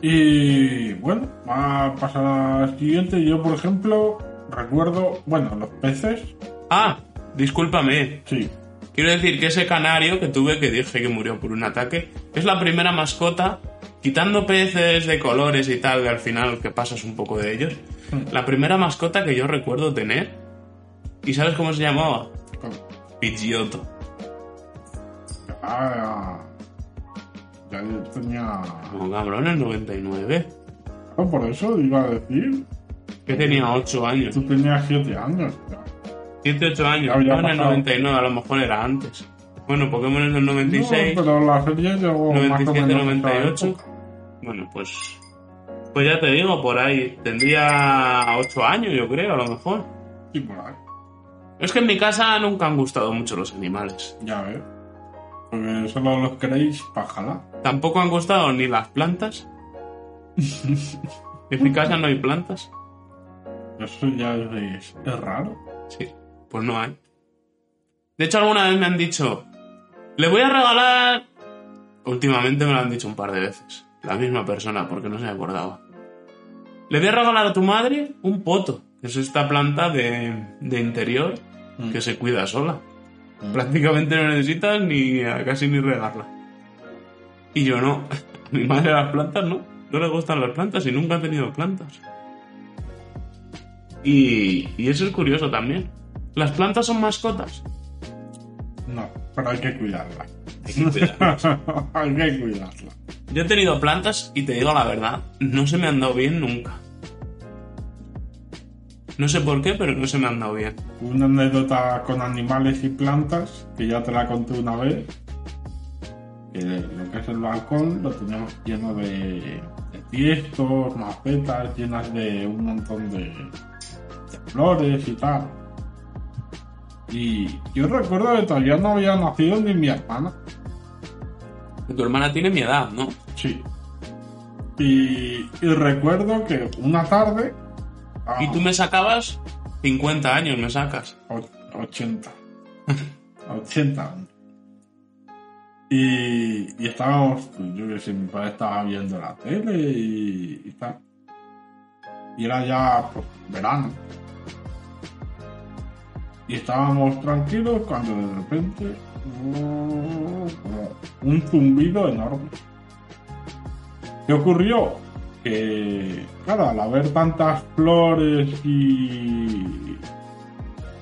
S2: Y bueno, va a pasar al siguiente. Yo, por ejemplo, recuerdo, bueno, los peces,
S3: Ah, discúlpame.
S2: sí.
S3: Quiero decir que ese canario que tuve, que dije que murió por un ataque, es la primera mascota, quitando peces de colores y tal, que al final que pasas un poco de ellos, la primera mascota que yo recuerdo tener. ¿Y sabes cómo se llamaba? Pidgeotto.
S2: Ah, ya yo tenía.
S3: Como cabrón, en 99.
S2: Ah, por eso iba a decir,
S3: Que tenía 8 años.
S2: tú tenías 7 años. ya.
S3: 7, 8 años. No, en el
S2: pasado.
S3: 99, a lo mejor era antes. Bueno, Pokémon es del 96,
S2: No, pero la serie llegó más o
S3: 97,
S2: menos a esa
S3: 98.
S2: época.
S3: Bueno, pues. Pues ya te digo, por ahí. Tendría 8 años, yo creo, a lo mejor.
S2: Y por ahí,
S3: Es que en mi casa nunca han gustado mucho los animales.
S2: ya ves. Porque solo los queréis para jalar.
S3: Tampoco han gustado ni las plantas. en mi casa no hay plantas.
S2: Eso ya es, es raro.
S3: Sí, pues no hay. De hecho, alguna vez me han dicho, le voy a regalar... Últimamente me lo han dicho un par de veces. La misma persona, porque no se me acordaba. Le voy a regalar a tu madre un poto, que es esta planta de, de interior
S2: Mm.
S3: que se cuida sola. Prácticamente no necesitas ni casi ni regarla. Y yo no. A mi madre las plantas no. No le gustan las plantas y nunca ha tenido plantas. Y, y eso es curioso también. ¿Las plantas son mascotas?
S2: No, pero hay que cuidarla.
S3: Hay que cuidarlas.
S2: hay que cuidarla.
S3: Yo he tenido plantas y te digo la verdad, no se me han dado bien nunca. No sé por qué, pero no se me han dado bien.
S2: Una anécdota con animales y plantas, que ya te la conté una vez. Que lo que es el balcón lo teníamos lleno de, de tiestos, macetas, llenas de un montón de, de flores y tal. Y yo recuerdo que todavía no había nacido ni mi hermana.
S3: Tu hermana tiene mi edad, ¿no?
S2: Sí. Y, y recuerdo que una tarde. Ah,
S3: Y tú me sacabas 50 años, me sacas.
S2: O- 80. 80 años. Y, y estábamos, yo que sé, mi padre estaba viendo la tele y, y tal. Y era ya pues, verano. Y estábamos tranquilos cuando de repente un zumbido enorme. ¿Qué ocurrió? Que, claro, al haber tantas flores y,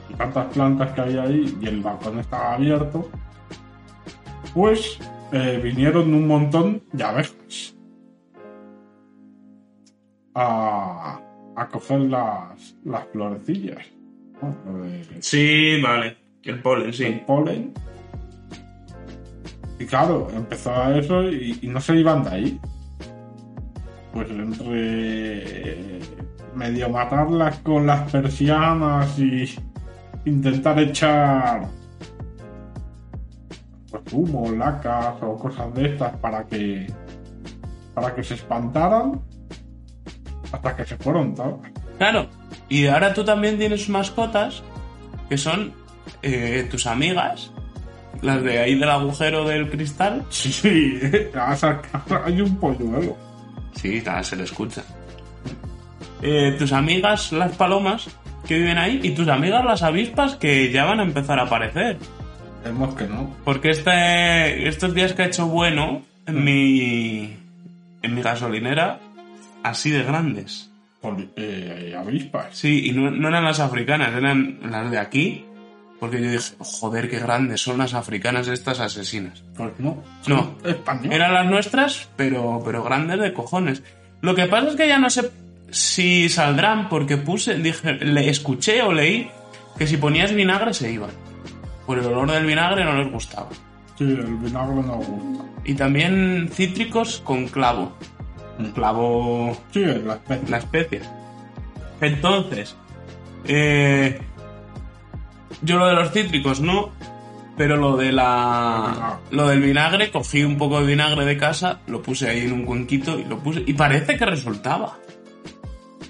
S2: y tantas plantas que había ahí y el balcón estaba abierto, pues eh, vinieron un montón de abejas. a, a coger las, las florecillas. ¿no? Lo de-
S3: Sí, vale. El polen,
S2: el
S3: sí.
S2: polen. Y claro, empezó a eso y, y no se iban de ahí. Pues entre medio matarlas con las persianas y intentar echar pues humo, lacas o cosas de estas para que para que se espantaran hasta que se fueron todas.
S3: Claro. Y ahora tú también tienes mascotas que son eh, tus amigas. Las de ahí del agujero del cristal.
S2: Sí, hay un polluelo.
S3: Sí, se le escucha. Eh, tus amigas las palomas que viven ahí y tus amigas las avispas que ya van a empezar a aparecer.
S2: Vemos que no.
S3: Porque este, estos días que ha hecho bueno en mi, en mi gasolinera, así de grandes.
S2: Eh, avispas.
S3: Sí, y no, no eran las africanas, eran las de aquí. Porque yo dije, joder, qué grandes son las africanas estas asesinas.
S2: Pues no.
S3: No.
S2: Español.
S3: Eran las nuestras, pero, pero grandes de cojones. Lo que pasa es que ya no sé si saldrán, porque puse, dije, le escuché o leí que si ponías vinagre se iban. Por el olor del vinagre no les gustaba.
S2: Sí, el vinagre no gusta.
S3: Y también cítricos con clavo. Un clavo,
S2: Sí, la especie.
S3: la especie. Entonces, eh, yo lo de los cítricos no, pero lo de la, lo del vinagre, cogí un poco de vinagre de casa, lo puse ahí en un cuenquito y lo puse, y parece que resultaba.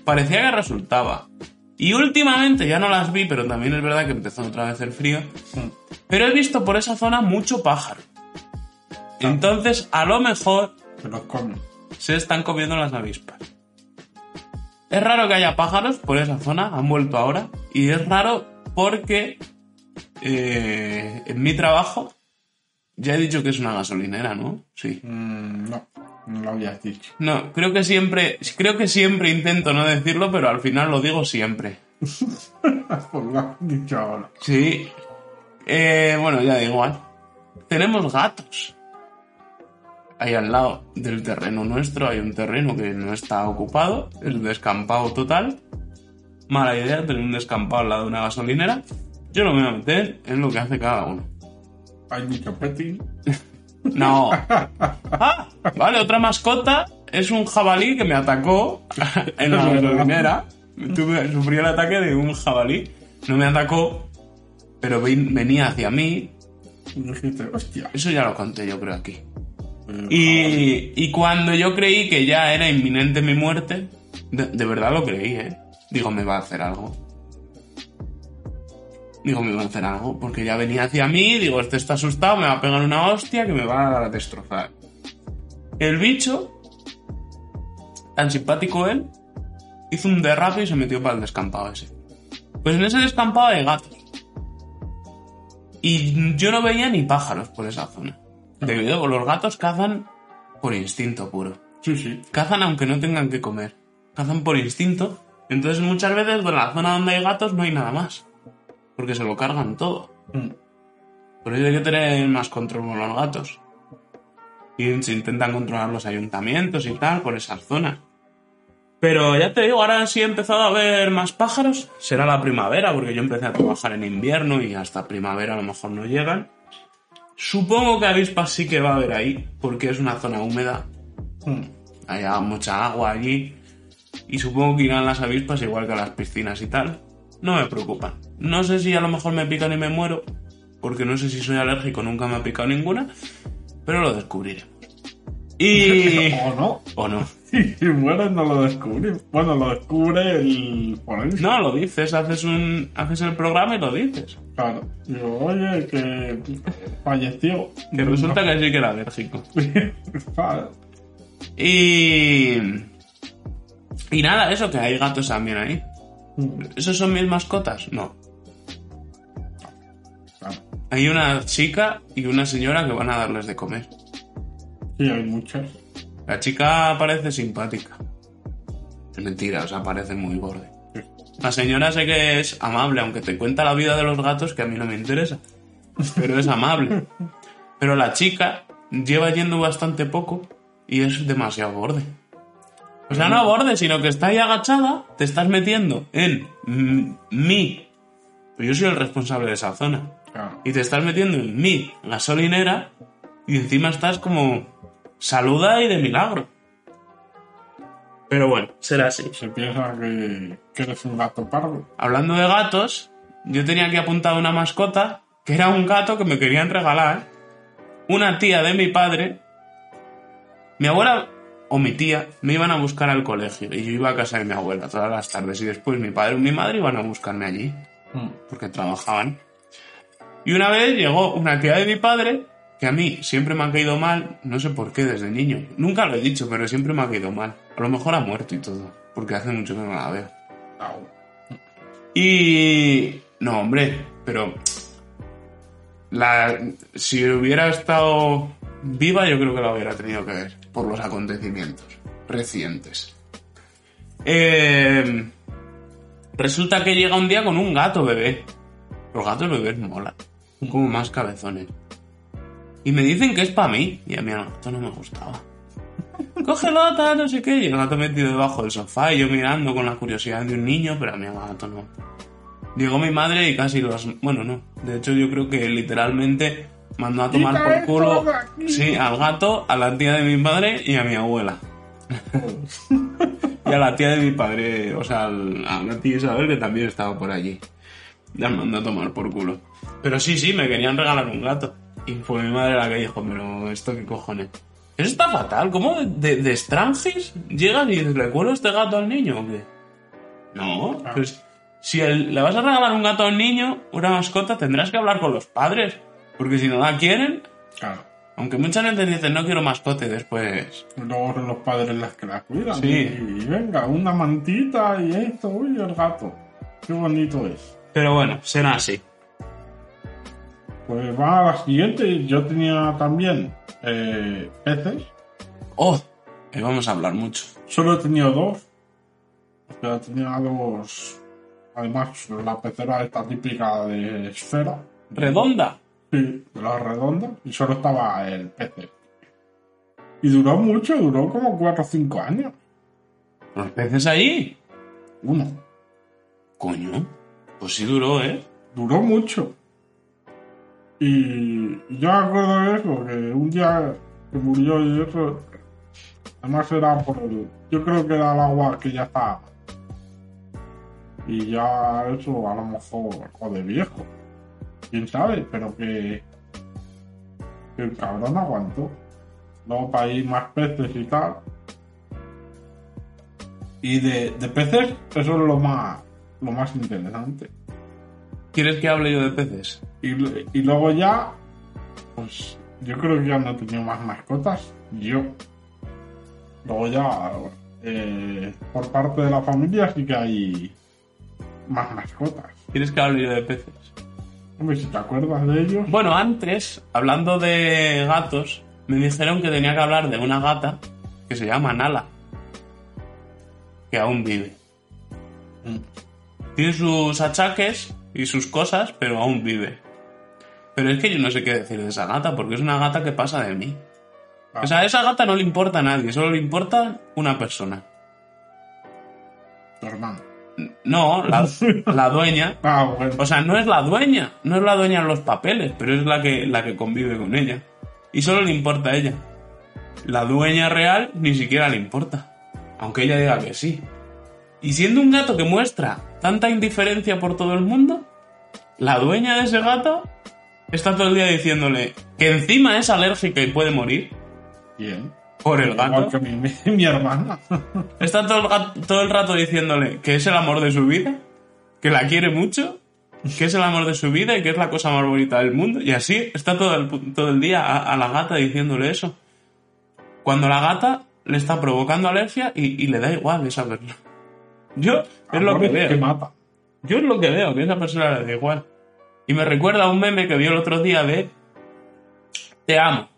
S3: Parecía que resultaba. Y últimamente ya no las vi, pero también es verdad que empezó otra vez el frío.
S2: Mm.
S3: Pero he visto por esa zona mucho pájaro. Entonces, a lo mejor
S2: Se los comen.
S3: se están comiendo las avispas. Es raro que haya pájaros por esa zona, han vuelto ahora. Y es raro porque eh, en mi trabajo, ya he dicho que es una gasolinera, ¿no? Sí.
S2: Mm, no, no lo habías dicho.
S3: No, creo que siempre, creo que siempre intento no decirlo, pero al final lo digo siempre.
S2: Pues lo has dicho ahora.
S3: Sí. Eh, bueno, ya da igual. Tenemos gatos. Ahí al lado del terreno nuestro hay un terreno que no está ocupado, es descampado total. Mala idea tener un descampado al lado de una gasolinera. Yo no me voy a meter en lo que hace cada uno.
S2: Hay mucho petting.
S3: No. Ah, vale, otra mascota es un jabalí que me atacó en la gasolinera. Tuve, sufrí el ataque de un jabalí. No me atacó, pero ven- venía hacia mí. Eso ya lo conté yo creo aquí. Y, y cuando yo creí que ya era inminente mi muerte, de, de verdad lo creí, ¿eh? Digo, me va a hacer algo. Digo, me va a hacer algo, porque ya venía hacia mí, digo, este está asustado, me va a pegar una hostia que me va a destrozar. El bicho, tan simpático él, hizo un derrape y se metió para el descampado ese. Pues en ese descampado hay gatos. Y yo no veía ni pájaros por esa zona. Debido a que los gatos cazan por instinto puro.
S2: Sí, sí.
S3: Cazan aunque no tengan que comer. Cazan por instinto. Entonces muchas veces en la zona donde hay gatos no hay nada más. Porque se lo cargan todo.
S2: Mm.
S3: Por eso hay que tener más control con los gatos. Y se intentan controlar los ayuntamientos y tal por esas zonas. Pero ya te digo, ahora sí he empezado a ver más pájaros. Será la primavera, porque yo empecé a trabajar en invierno y hasta primavera a lo mejor no llegan. Supongo que avispas sí que va a haber ahí, porque es una zona húmeda.
S2: Mm.
S3: Hay mucha agua allí. Y supongo que irán las avispas igual que a las piscinas y tal. No me preocupan. No sé si a lo mejor me pican y me muero, porque no sé si soy alérgico, nunca me ha picado ninguna, pero lo descubriremos. Y...
S2: O no.
S3: ¿O no?
S2: Si mueres no lo descubrí. Bueno, lo descubre el forense.
S3: No, lo dices, haces un haces el programa y lo dices.
S2: Claro. Digo, oye, que falleció.
S3: Que resulta que sí que era alérgico.
S2: Claro.
S3: Y... Y nada, eso, que hay gatos también ahí.
S2: Mm,
S3: ¿Esos son mis mascotas? No.
S2: claro.
S3: Hay una chica y una señora que van a darles de comer.
S2: Sí, hay muchas.
S3: La chica parece simpática. Es mentira, o sea, parece muy borde. La señora sé que es amable, aunque te cuenta la vida de los gatos que a mí no me interesa. Pero es amable. Pero la chica lleva yendo bastante poco y es demasiado borde. O sea, no a borde, sino que está ahí agachada, te estás metiendo en mi... Pues yo soy el responsable de esa zona.
S2: Claro.
S3: Y te estás metiendo en mi gasolinera y encima estás como saluda y de milagro. Pero bueno, será así.
S2: Se piensa que, que eres un gato pardo.
S3: Hablando de gatos, yo tenía aquí apuntado una mascota que era un gato que me querían regalar. Una tía de mi padre, mi abuela o mi tía me iban a buscar al colegio y yo iba a casa de mi abuela todas las tardes y después mi padre o mi madre iban a buscarme allí porque trabajaban. Y una vez llegó una tía de mi padre que a mí siempre me ha caído mal, no sé por qué desde niño. Nunca lo he dicho, pero siempre me ha caído mal. A lo mejor ha muerto y todo, porque hace mucho que no la veo. Y... No, hombre, pero... La... Si hubiera estado viva, yo creo que la hubiera tenido que ver, por los acontecimientos recientes. Eh, Resulta que llega un día con un gato bebé. Los gatos bebés mola. Son como más cabezones. Y me dicen que es para mí. Y a mí el gato no me gustaba. Cógelo, tal, no sé qué. Y el gato metido debajo del sofá y yo mirando con la curiosidad de un niño, pero a mí el gato no. Llegó mi madre y casi los... Bueno, no. De hecho, yo creo que literalmente mandó a tomar por culo...
S2: de.
S3: Sí, al gato, a la tía de mi madre y a mi abuela. Y a la tía de mi padre, o sea, al- a la tía Isabel que también estaba por allí. La mandó a tomar por culo. Pero sí, sí, me querían regalar un gato. Y fue mi madre la que dijo, pero esto qué cojones. Eso está fatal. ¿Cómo de, de extranjis llegan y dices, ¿le cuelo este gato al niño o qué? No, pues si el- le vas a regalar un gato a un niño, una mascota, tendrás que hablar con los padres. Porque si no la quieren,
S2: Claro.
S3: aunque mucha gente dice, no quiero mascote, después...
S2: Luego son los padres las que la cuidan.
S3: Sí.
S2: Y, y venga, una mantita y esto, uy, el gato. Qué bonito es.
S3: Pero bueno, será así.
S2: Pues va a la siguiente. Yo tenía también eh, peces.
S3: Oh, vamos a hablar mucho.
S2: Solo he tenido dos. O sea, tenía dos. Además, la pecera esta típica de esfera.
S3: Redonda.
S2: Sí, de la redonda. Y solo estaba el pez. Y duró mucho, duró como 4 o 5 años.
S3: Los peces ahí.
S2: Uno.
S3: Coño. Pues sí duró, ¿eh?
S2: Duró mucho. Y yo me acuerdo de eso, que un día que murió y eso. Además era por el. Yo creo que era el agua que ya estaba. Y ya eso a lo mejor. De viejo. Quién sabe, pero que. que el cabrón aguantó. Luego para ir más peces y tal. Y de, de peces, eso es lo más. lo más interesante.
S3: ¿Quieres que hable yo de peces?
S2: Y, y luego ya, pues yo creo que ya no he tenido más mascotas. Yo. Luego ya, eh, por parte de la familia sí que hay más mascotas.
S3: ¿Quieres que hable yo de peces?
S2: Hombre, si te acuerdas de ellos.
S3: Bueno, antes, hablando de gatos, me dijeron que tenía que hablar de una gata que se llama Nala. Que aún vive. Tiene sus achaques y sus cosas, pero aún vive. Pero es que yo no sé qué decir de esa gata, porque es una gata que pasa de mí. O sea, a esa gata no le importa a nadie, solo le importa una persona.
S2: Tu hermano.
S3: No, la, la dueña.
S2: Ah, bueno.
S3: O sea, no es la dueña, no es la dueña en los papeles, pero es la que, la que convive con ella. Y solo le importa a ella. La dueña real ni siquiera le importa. Aunque ella diga que sí. Y siendo un gato que muestra tanta indiferencia por todo el mundo, la dueña de ese gato está todo el día diciéndole que encima es alérgica y puede morir
S2: Bien.
S3: Por el gato.
S2: que mi, hermana.
S3: Está todo el, gato- todo el rato diciéndole que es el amor de su vida, que la quiere mucho, que es el amor de su vida y que es la cosa más bonita del mundo. Y así está todo el, todo el día a, a la gata diciéndole eso. Cuando la gata le está provocando alergia y, y le da igual esa persona. Yo es lo que veo.
S2: que mata.
S3: Yo es lo que veo, que a esa persona le da igual. Y me recuerda a un meme que vio el otro día de Te amo.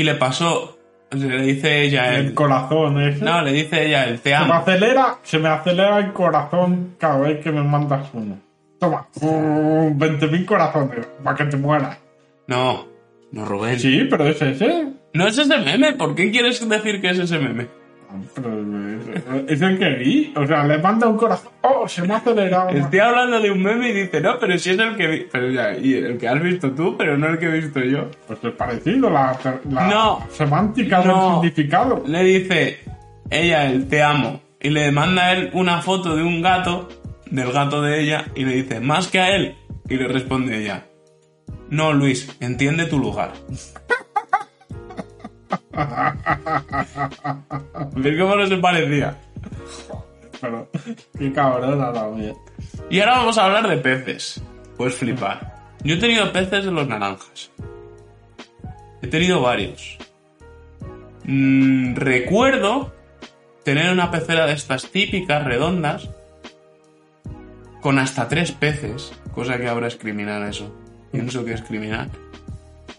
S3: Y le pasó, le dice ella
S2: El
S3: el,
S2: corazón
S3: no, le dice ella el te
S2: Se me
S3: amo.
S2: acelera, se me acelera el corazón cada vez que me mandas uno. Toma, mm, 20.000 corazones para que te mueras.
S3: No, no Rubén.
S2: Sí, pero es ese.
S3: No es ese meme, ¿por qué quieres decir que es ese meme?
S2: Es- es el que vi. O sea, le manda un corazón. ¡Oh! Se me ha acelerado.
S3: Estoy hablando de un meme y dice, no, pero si es el que vi. Pero ya, y el que has visto tú, pero no el que he visto yo.
S2: Pues es parecido, la, la
S3: No.
S2: semántica
S3: No.
S2: del significado.
S3: Le dice ella el te amo. Y le manda a él una foto de un gato, del gato de ella, y le dice, más que a él. Y le responde ella, no, Luis, entiende tu lugar. ¿Ves cómo no se parecía?
S2: Pero qué cabrona también.
S3: Y ahora vamos a hablar de peces. Puedes flipar. Yo he tenido peces de los naranjas. He tenido varios. Mm, recuerdo tener una pecera de estas típicas, redondas, con hasta tres peces, cosa que ahora es criminal eso. Pienso que es criminal.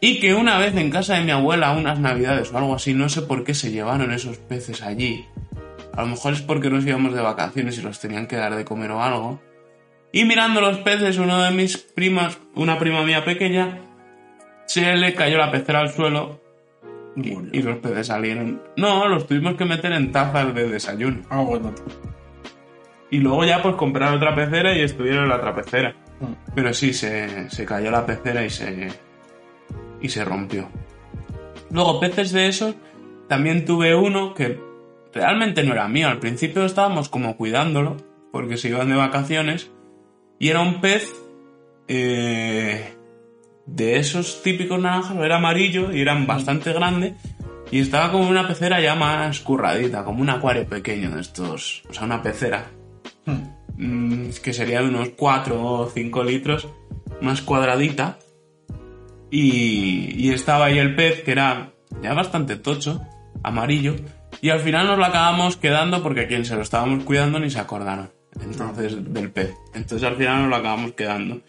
S3: Y que una vez en casa de mi abuela, unas navidades o algo así, no sé por qué se llevaron esos peces allí. A lo mejor es porque nos íbamos de vacaciones y los tenían que dar de comer o algo. Y mirando los peces, uno de mis primas, una prima mía pequeña, se le cayó la pecera al suelo y, y los peces salieron. No, los tuvimos que meter en tazas de desayuno.
S2: Ah, bueno.
S3: Y luego ya pues comprar otra pecera y estuvieron en la otra pecera.
S2: Mm.
S3: Pero sí, se, se cayó la pecera y se, y se rompió. Luego, peces de esos, también tuve uno que realmente no era mío. Al principio estábamos como cuidándolo, porque se iban de vacaciones. Y era un pez eh, de esos típicos naranjas, era amarillo y eran bastante grande. Y estaba como una pecera ya más curradita, como un acuario pequeño de estos. O sea, una pecera mm, que sería de unos 4 o 5 litros, más cuadradita. Y, y estaba ahí el pez, que era ya bastante tocho, amarillo. Y al final nos lo acabamos quedando porque a quien se lo estábamos cuidando ni se acordaron. Entonces, del pez. Entonces al final nos lo acabamos quedando.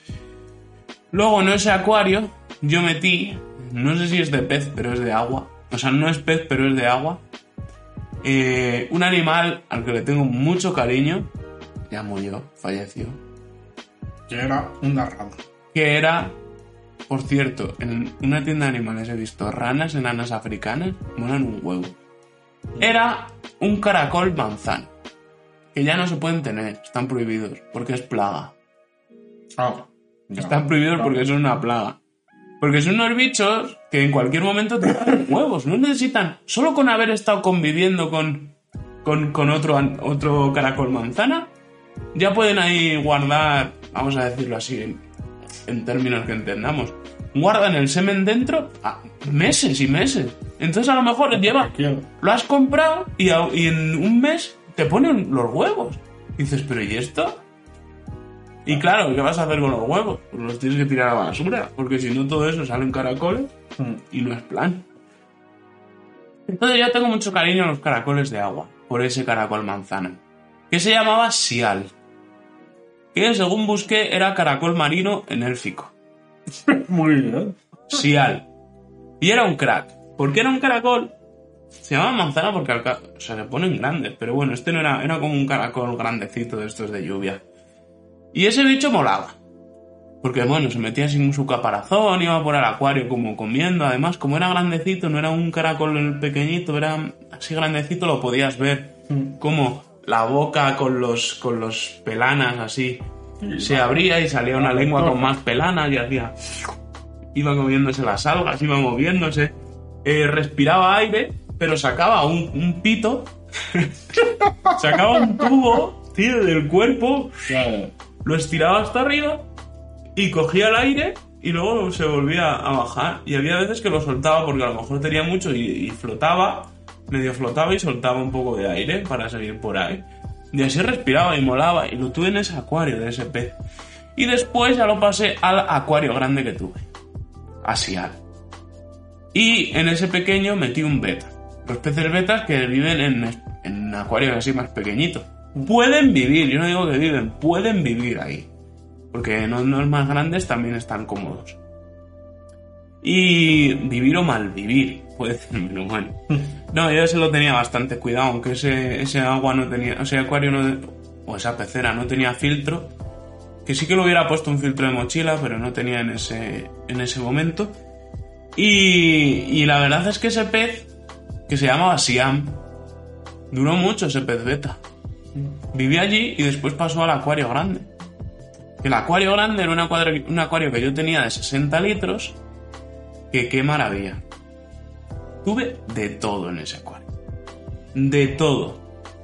S3: Luego en ese acuario yo metí, no sé si es de pez, pero es de agua. O sea, no es pez, pero es de agua. Eh, un animal al que le tengo mucho cariño, ya murió, falleció,
S2: Que era una rana.
S3: que era, por cierto, en una tienda de animales he visto ranas enanas africanas, molan un huevo. Era un caracol manzano, que ya no se pueden tener, están prohibidos, porque es plaga.
S2: Ah. ya.
S3: Están prohibidos porque son una plaga. Porque son unos bichos que en cualquier momento te dan huevos. No necesitan, solo con haber estado conviviendo con, con, con otro, otro caracol manzana, ya pueden ahí guardar, vamos a decirlo así, en, en términos que entendamos, guardan el semen dentro a meses y meses. Entonces a lo mejor lleva, lo has comprado y, a- y en un mes te ponen los huevos. Y dices, pero ¿y esto? Y claro, ¿qué vas a hacer con los huevos? Pues los tienes que tirar a la basura, porque si no todo eso salen caracoles
S2: Mm.
S3: y no es plan. Entonces yo tengo mucho cariño a los caracoles de agua, por ese caracol manzana, que se llamaba Sial, que según busqué era caracol marino en élfico.
S2: Muy bien.
S3: Sial. Y era un crack. ¿Por qué era un caracol? Se llama manzana porque al o sea, se ponen grandes, pero bueno, este no era, era como un caracol grandecito de estos de lluvia. Y ese bicho molaba. Porque bueno, se metía sin su caparazón, iba por el acuario como comiendo. Además, como era grandecito, no era un caracol pequeñito, era así grandecito, lo podías ver. Como la boca con los, con los pelanas así se abría y salía una lengua con más pelanas y hacía iba comiéndose las algas, iba moviéndose, eh, respiraba aire, pero sacaba un, un pito, sacaba un tubo, tío, del cuerpo, lo estiraba hasta arriba y cogía el aire y luego se volvía a bajar. Y había veces que lo soltaba porque a lo mejor tenía mucho y, y flotaba, medio flotaba y soltaba un poco de aire para seguir por ahí. Y así respiraba y molaba y lo tuve en ese acuario de ese pez. Y después ya lo pasé al acuario grande que tuve. Asial. Y en ese pequeño metí un beta. Los peces betas que viven en, en acuarios así más pequeñitos. Pueden vivir, yo no digo que viven, pueden vivir ahí. Porque no los más grandes también están cómodos. Y vivir o mal vivir, puede ser, pero bueno. No, yo se lo tenía bastante cuidado, aunque ese, ese agua no tenía, ese acuario no, o esa pecera no tenía filtro. Que sí que lo hubiera puesto un filtro de mochila, pero no tenía en ese, en ese momento. Y, y la verdad es que ese pez, que se llamaba Siam, Duró mucho ese pez beta. Viví allí y después pasó al acuario grande. El acuario grande era un acuario, un acuario que yo tenía de 60 litros. Que qué maravilla. Tuve de todo en ese acuario. De todo.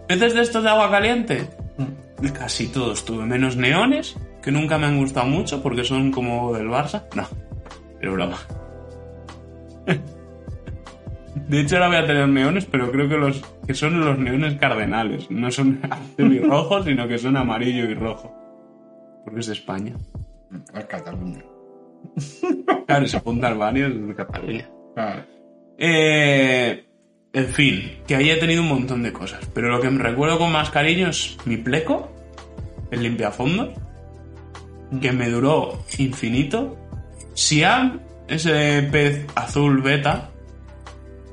S3: ¿Peces de estos de agua caliente? Casi todos tuve, menos neones, que nunca me han gustado mucho porque son como del Barça. No, pero broma. De hecho, ahora voy a tener neones, pero creo que los que son los neones cardenales. No son azul y rojo, sino que son amarillo y rojo. Porque es de España.
S2: Es Cataluña.
S3: Claro, se apunta al es de Cataluña.
S2: Claro.
S3: Eh, en fin, que ahí he tenido un montón de cosas. Pero lo que me recuerdo con más cariño es mi pleco, el limpiafondos, que me duró infinito. Siam, ese pez azul beta.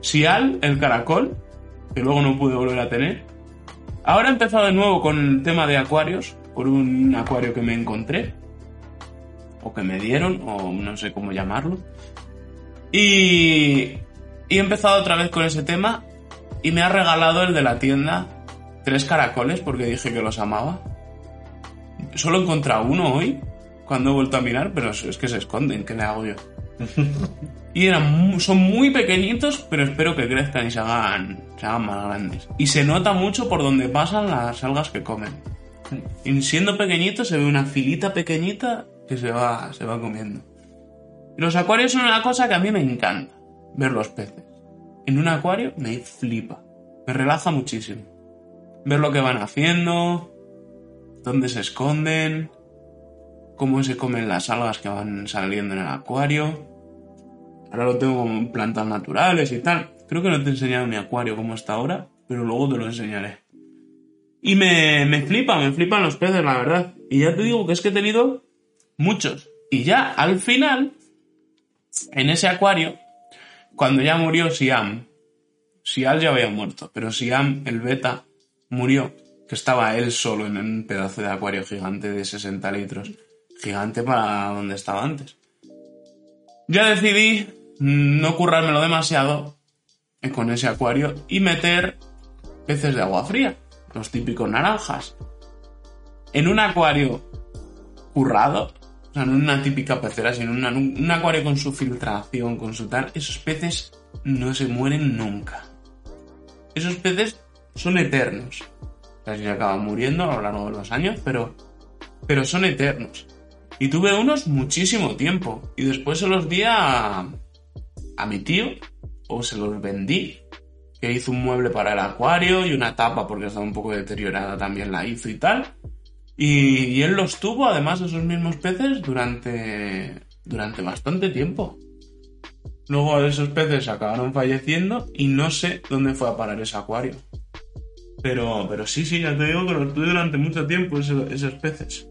S3: Sial, el caracol, que luego no pude volver a tener. Ahora he empezado de nuevo con el tema de acuarios, por un acuario que me encontré, o que me dieron, o no sé cómo llamarlo. Y, y he empezado otra vez con ese tema y me ha regalado el de la tienda tres caracoles porque dije que los amaba. Solo he encontrado uno hoy cuando he vuelto a mirar, pero es que se esconden, ¿qué le hago yo? y eran, son muy pequeñitos, pero espero que crezcan y se hagan, se hagan más grandes. Y se nota mucho por donde pasan las algas que comen. Y siendo pequeñitos se ve una filita pequeñita que se va, se va comiendo. Los acuarios son una cosa que a mí me encanta, ver los peces. En un acuario me flipa, me relaja muchísimo. Ver lo que van haciendo, dónde se esconden, cómo se comen las algas que van saliendo en el acuario. Ahora lo tengo como plantas naturales y tal. Creo que no te he enseñado mi acuario como está ahora, pero luego te lo enseñaré. Y me, me flipa, me flipan los peces, la verdad. Y ya te digo que es que he tenido muchos. Y ya al final, en ese acuario, cuando ya murió Siam, Sial ya había muerto, pero Siam, el beta, murió, que estaba él solo en un pedazo de acuario gigante de 60 litros. Gigante para donde estaba antes. Ya decidí no currármelo demasiado con ese acuario y meter peces de agua fría, los típicos naranjas. En un acuario currado, o sea, no una típica pecera, sino una- un acuario con su filtración, con su tal, esos peces no se mueren nunca. Esos peces son eternos. O sea, se acaban muriendo a lo largo de los años, pero, pero son eternos. Y tuve unos muchísimo tiempo. Y después se los di a, a mi tío, o se los vendí, que hizo un mueble para el acuario y una tapa porque estaba un poco deteriorada también la hizo y tal. Y, y él los tuvo, además, esos mismos peces, durante, durante bastante tiempo. Luego esos peces acabaron falleciendo y no sé dónde fue a parar ese acuario. Pero, pero sí, sí, ya te digo que los tuve durante mucho tiempo esos peces.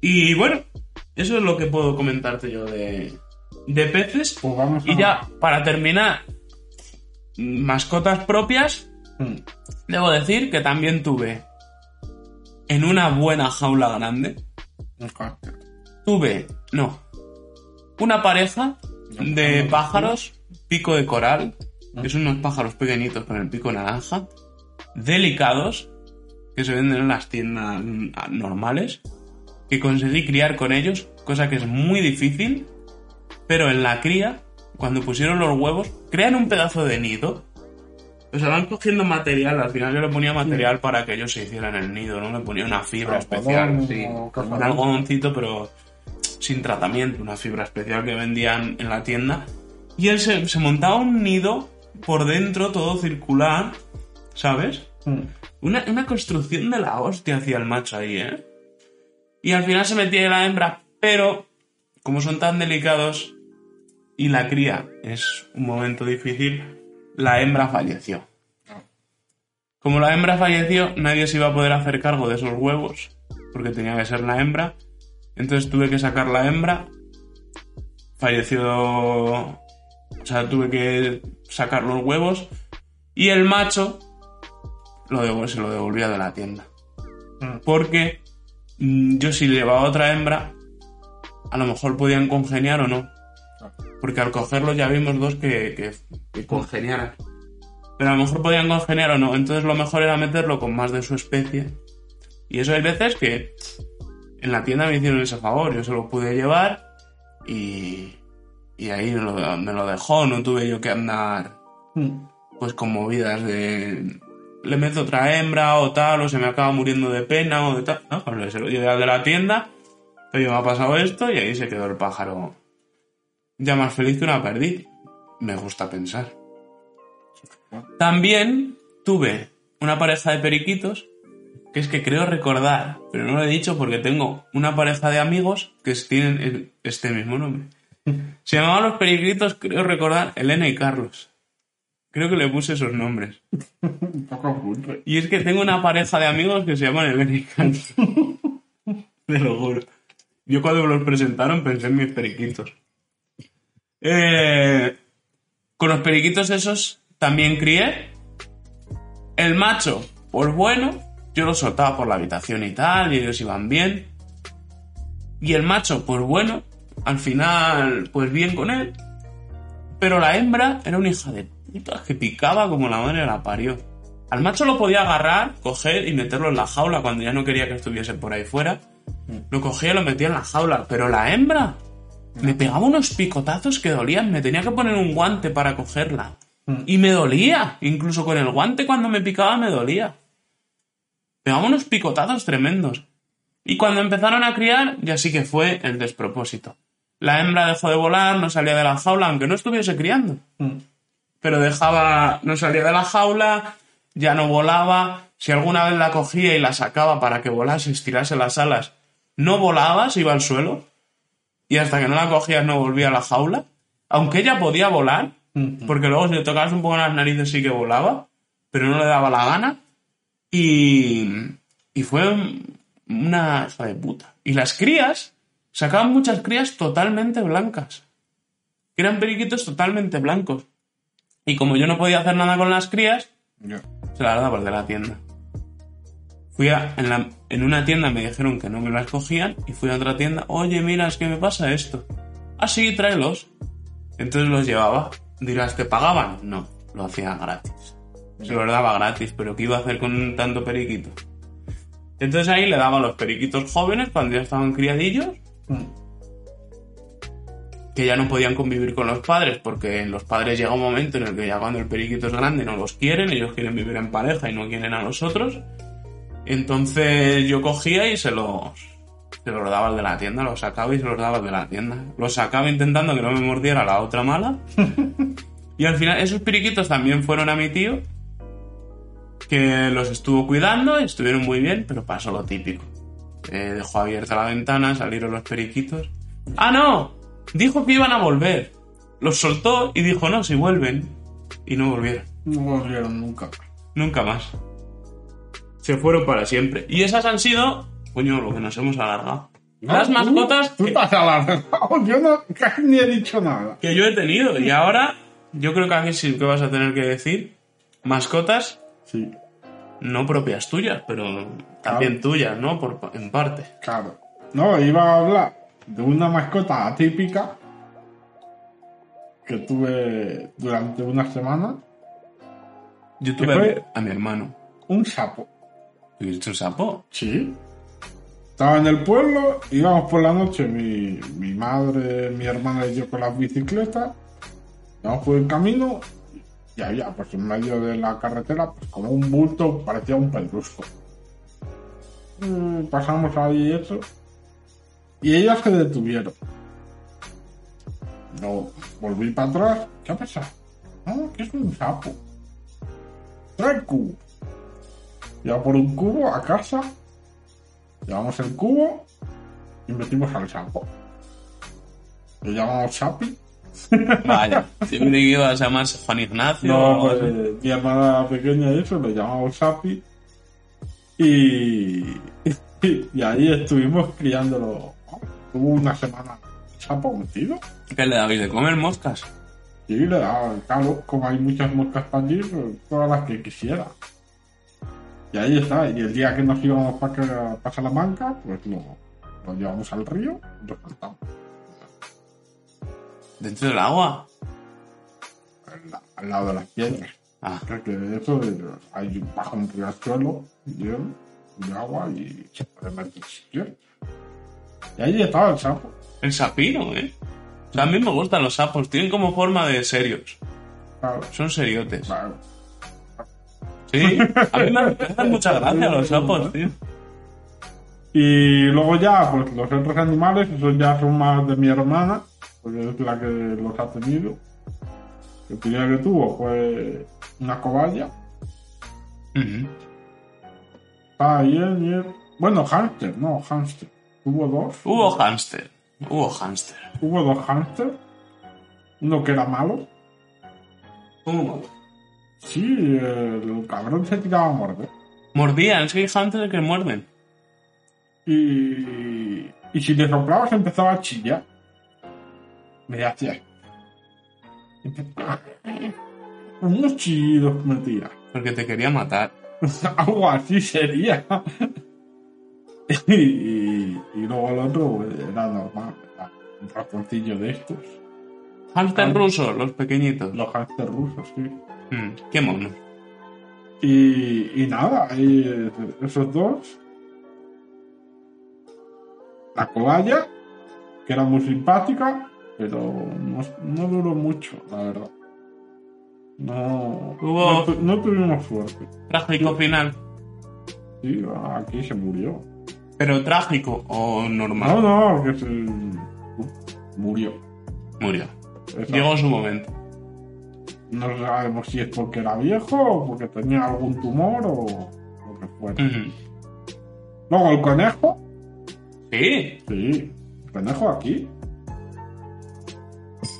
S3: Y bueno, eso es lo que puedo comentarte yo de, de peces.
S2: Pues vamos.
S3: Y ya, para terminar, mascotas propias,
S2: Mm.
S3: debo decir que también tuve en una buena jaula grande,
S2: Un
S3: tuve, no, una pareja de pájaros, pico de coral, que son unos pájaros pequeñitos con el pico naranja, delicados, que se venden en las tiendas mm, normales, que conseguí criar con ellos, cosa que es muy difícil, pero en la cría, cuando pusieron los huevos, crean un pedazo de nido. O sea, van cogiendo material, al final yo le ponía material para que ellos se hicieran el nido, ¿no? Le ponía una fibra especial, sí, un algodoncito, pero sin tratamiento, una fibra especial que vendían en la tienda. Y él se, se montaba un nido por dentro, todo circular, ¿sabes?
S2: Mm.
S3: Una, una construcción de la hostia hacia el macho ahí, ¿eh? Y al final se metía la hembra, pero como son tan delicados y la cría es un momento difícil, la hembra falleció. Como la hembra falleció, nadie se iba a poder hacer cargo de esos huevos, porque tenía que ser la hembra. Entonces tuve que sacar la hembra. Falleció. O sea, tuve que sacar los huevos. Y el macho lo se lo devolvía de la tienda.
S2: Mm.
S3: Porque mm, yo si llevaba otra hembra, a lo mejor podían congeniar o no. Porque al cogerlos ya vimos dos que, que, que congeniaran. pero a lo mejor podían congeniar o no. Entonces lo mejor era meterlo con más de su especie. Y eso hay veces que en la tienda me hicieron ese favor, yo se lo pude llevar y, y ahí me lo, me lo dejó, no tuve yo que andar
S2: Mm.
S3: pues con movidas de le meto otra hembra o tal, o se me acaba muriendo de pena o de tal. No, pues se lo llevé al de la tienda, oye, me ha pasado esto y ahí se quedó el pájaro ya más feliz que una perdiz. Me gusta pensar. También tuve una pareja de periquitos, que es que creo recordar, pero no lo he dicho porque tengo una pareja de amigos que tienen este mismo nombre. Se llamaban los periquitos, creo recordar, Elena y Carlos. Creo que le puse esos nombres. Y es que tengo una pareja de amigos que se llaman Elena y Carlos. Te lo juro. Yo cuando me los presentaron pensé en mis periquitos. Eh, con los periquitos esos también crié. El macho, pues bueno, yo los soltaba por la habitación y tal, y ellos iban bien. Y el macho, pues bueno, al final, pues bien con él. Pero la hembra era una hija de puta que picaba como la madre la parió. Al macho lo podía agarrar, coger y meterlo en la jaula cuando ya no quería que estuviese por ahí fuera. Lo cogía y lo metía en la jaula. Pero la hembra me pegaba unos picotazos que dolían. Me tenía que poner un guante para cogerla. Y me dolía. Incluso con el guante cuando me picaba me dolía. Pegaba unos picotazos tremendos. Y cuando empezaron a criar, ya sí que fue el despropósito. La hembra dejó de volar, no salía de la jaula, aunque no estuviese criando.
S2: Mm.
S3: Pero dejaba, no salía de la jaula, ya no volaba. Si alguna vez la cogía y la sacaba para que volase, estirase las alas, no volaba, se iba al suelo. Y hasta que no la cogías no volvía a la jaula. Aunque ella podía volar, porque luego si le tocabas un poco las narices sí que volaba, pero no le daba la gana. Y, y fue un- una hija de puta. Y las crías, sacaban muchas crías totalmente blancas. Eran periquitos totalmente blancos. Y como yo no podía hacer nada con las crías,
S2: Ya.
S3: se las daba de la tienda. Fui a, en, la- en una tienda me dijeron que no me las cogían y fui a otra tienda, oye, mira, es que me pasa esto. Ah, sí, tráelos. Entonces los llevaba. Dirás, ¿te pagaban? No, lo hacía gratis. Se los daba gratis, pero ¿qué iba a hacer con tanto periquito? Entonces ahí le daba a los periquitos jóvenes cuando ya estaban criadillos,
S2: Mm.
S3: que ya no podían convivir con los padres, porque los padres llega un momento en el que ya cuando el periquito es grande no los quieren, ellos quieren vivir en pareja y no quieren a los otros. Entonces yo cogía y se los, se los daba al de la tienda, los sacaba y se los daba al de la tienda. Los sacaba intentando que no me mordiera la otra mala. y al final esos periquitos también fueron a mi tío, que los estuvo cuidando y estuvieron muy bien, pero pasó lo típico. Eh, dejó abierta la ventana, salieron los periquitos. ¡Ah, no! Dijo que iban a volver. Los soltó y dijo, no, si vuelven. Y no volvieron.
S2: No volvieron nunca.
S3: Nunca más. Se fueron para siempre. Y esas han sido, coño, lo que nos hemos alargado. Las
S2: Ah,
S3: mascotas
S2: Tú, tú
S3: que,
S2: te has alargado. Yo no, casi ni he dicho nada.
S3: que yo he tenido. Y ahora, yo creo que aquí sí que vas a tener que decir mascotas
S2: Sí,
S3: no propias tuyas, pero también tuyas, ¿no? Por, en parte.
S2: claro. No, iba a hablar de una mascota atípica que tuve durante una semana.
S3: Yo
S2: ¿Qué
S3: tuve a mi, a mi hermano.
S2: Un sapo.
S3: ¿Tuviste un sapo?
S2: Sí. Estaba en el pueblo, íbamos por la noche, mi, mi madre, mi hermana y yo con las bicicletas. Íbamos por el camino y había, pues en medio de la carretera, pues como un bulto, parecía un pedrusco. Mm, Pasamos ahí eso. Y ellas se detuvieron. Yo volví para atrás. ¿Qué ha pasado? No, que es un sapo. Cubo. Ya por un cubo a casa. Llevamos el cubo y metimos al sapo. Lo llamamos Sapi.
S3: Vaya. Siempre que ibas a llamarse Juan Ignacio.
S2: No, pues eh, mi hermana pequeña y eso, lo llamamos Sapi. Y, y ahí estuvimos criándolo. Tuvo una semana sapo metido.
S3: ¿Qué le dabais de comer moscas?
S2: Y le daba, claro, como hay muchas moscas para allí, pues, todas las que quisiera. Y ahí está. Y el día que nos íbamos para Salamanca, pues lo, lo llevamos al río y lo soltamos.
S3: ¿Dentro del agua?
S2: al, la- al lado de las piedras.
S3: Ah,
S2: Que, eso hay bajo un riachuelo lleno de agua y se puede meter. Y ahí estaba el sapo.
S3: el sapino, ¿eh? O sea, a mí me gustan los sapos. Tienen como forma de serios.
S2: Claro,
S3: Son seriotes.
S2: claro.
S3: Sí, a mí me hacen mucha gracia los sapos, tío.
S2: Y luego ya, pues los otros animales, esos ya son más de mi hermana, porque es la que los ha tenido. El primero que tuvo fue una cobaya.
S3: Ujú.
S2: Ah, y él, y él- Bueno, hámster, no, hámster. Tuvo dos.
S3: Hubo hámster. Hubo hámster.
S2: Hubo dos hámster. Uno que era malo.
S3: ¿Cómo?
S2: Sí, el cabrón se tiraba a morder.
S3: Mordían, es que hay hámsters que muerden.
S2: Y, y si le soplabas empezaba a chillar. Me hacía. Unos chillidos me tira.
S3: Porque te quería matar.
S2: Algo así sería. y, y, luego el otro pues, era normal. era un ratoncillo de estos.
S3: Hámster
S2: Ah.
S3: ruso, los pequeñitos.
S2: Los hámster rusos, sí.
S3: Mm, qué mono.
S2: Y, y nada, y esos dos. La cobaya, que era muy simpática, pero no, no duró mucho, la verdad. No,
S3: Hubo-
S2: no, no tuvimos suerte.
S3: Trágico final.
S2: Sí, aquí se murió.
S3: Pero trágico o
S2: No,
S3: normal.
S2: no, que se murió.
S3: Murió. Llegó su momento.
S2: No sabemos si es porque era viejo o porque tenía algún tumor o lo que fuera. Luego el conejo,
S3: Sí.
S2: Sí, el conejo aquí.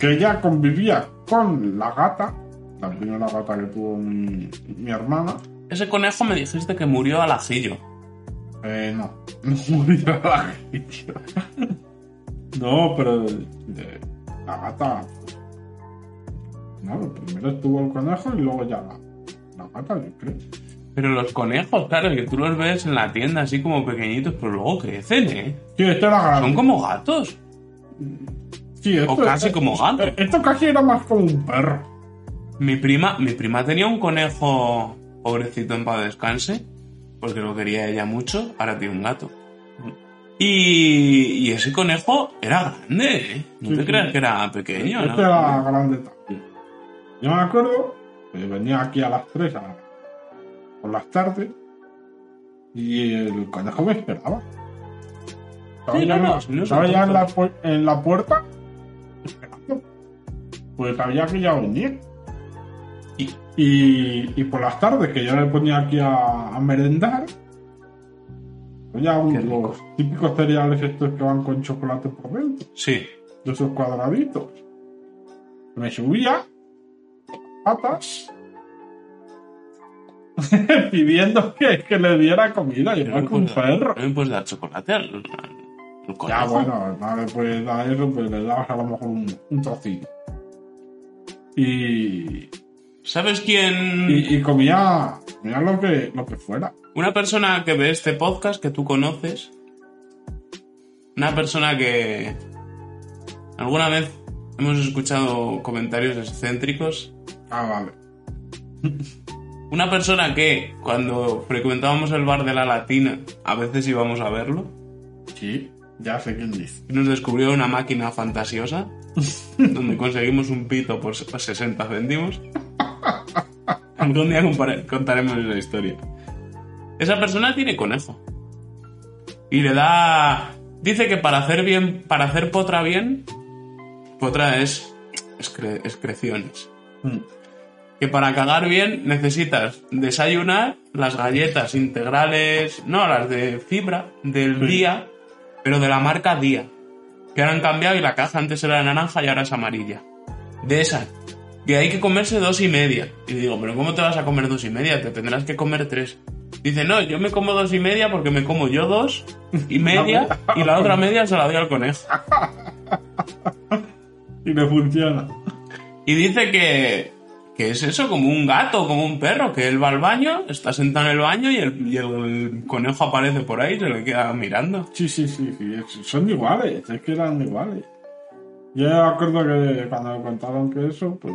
S2: Que ya convivía con la gata, la primera gata que tuvo mi, mi hermana.
S3: Ese conejo me dijiste que murió al ajillo.
S2: Eh, no, no murió la tío. No, pero de, de la gata. No, primero estuvo el conejo y luego ya la, la gata, yo creo.
S3: Pero los conejos, claro, que tú los ves en la tienda así como pequeñitos, pero luego crecen, ¿eh?
S2: Sí, esto era grande.
S3: Son como gatos.
S2: Sí, esto,
S3: o casi como gato.
S2: eh, Esto casi era más como un perro.
S3: Mi prima, mi prima tenía un conejo, pobrecito en paz descanse, porque lo quería ella mucho, ahora tiene un gato. Y, y ese conejo era grande, ¿eh? No
S2: Sí,
S3: te
S2: sí.
S3: creas que era pequeño,
S2: Este
S3: ¿no?
S2: era grande. Yo me acuerdo que venía aquí a las 3 a- por las tardes y el conejo me esperaba. Estaba
S3: Sí,
S2: ya,
S3: no,
S2: en la-
S3: no, sí, no
S2: estaba
S3: son
S2: ya en, la,
S3: tontos.
S2: pu- en la puerta esperando. Pues sabía que ya venía.
S3: Y-
S2: Y, y por las tardes que yo le ponía aquí a, a merendar, ya
S3: Qué rico.
S2: los típicos cereales estos que van con chocolate por dentro
S3: Sí.
S2: de esos cuadraditos. Me subía patas pidiendo que, que le diera comida,
S3: Pero
S2: igual
S3: no
S2: que un perro.
S3: no me puedes dar chocolate al, al- al
S2: Ya bueno, no le puedes dar eso, pues le dabas a lo mejor un, un trocito. Y,
S3: ¿Sabes quién?
S2: y, y comía, comía lo que, lo que fuera.
S3: Una persona que ve este podcast que tú conoces. Una persona que alguna vez hemos escuchado comentarios excéntricos.
S2: Ah, vale.
S3: Una persona que cuando frecuentábamos el bar de la Latina a veces íbamos a verlo.
S2: Sí, ya sé quién dice.
S3: Nos descubrió una máquina fantasiosa donde conseguimos un pito por 60 céntimos. Algún día contaremos esa historia. Esa persona tiene conejo. Y le da... Dice que para hacer bien, para hacer potra bien, potra es excre- excreciones.
S2: Mm.
S3: Que para cagar bien necesitas desayunar las galletas integrales, no, las de fibra del
S2: Sí.
S3: día, pero de la marca Día. Que ahora han cambiado y la caja antes era naranja y ahora es amarilla. De esas. Que hay que comerse dos y media. Y digo, pero ¿cómo te vas a comer dos y media? Te tendrás que comer tres. Dice, no, yo me como dos y media porque me como yo dos y media y la otra media se la doy al conejo.
S2: Y le funciona.
S3: Y dice que, que es eso, como un gato, como un perro, que él va al baño, está sentado en el baño y el, y el conejo aparece por ahí y se le queda mirando.
S2: Sí, sí, sí, sí, son iguales, es que eran iguales. Yo me acuerdo que cuando me contaron que eso, pues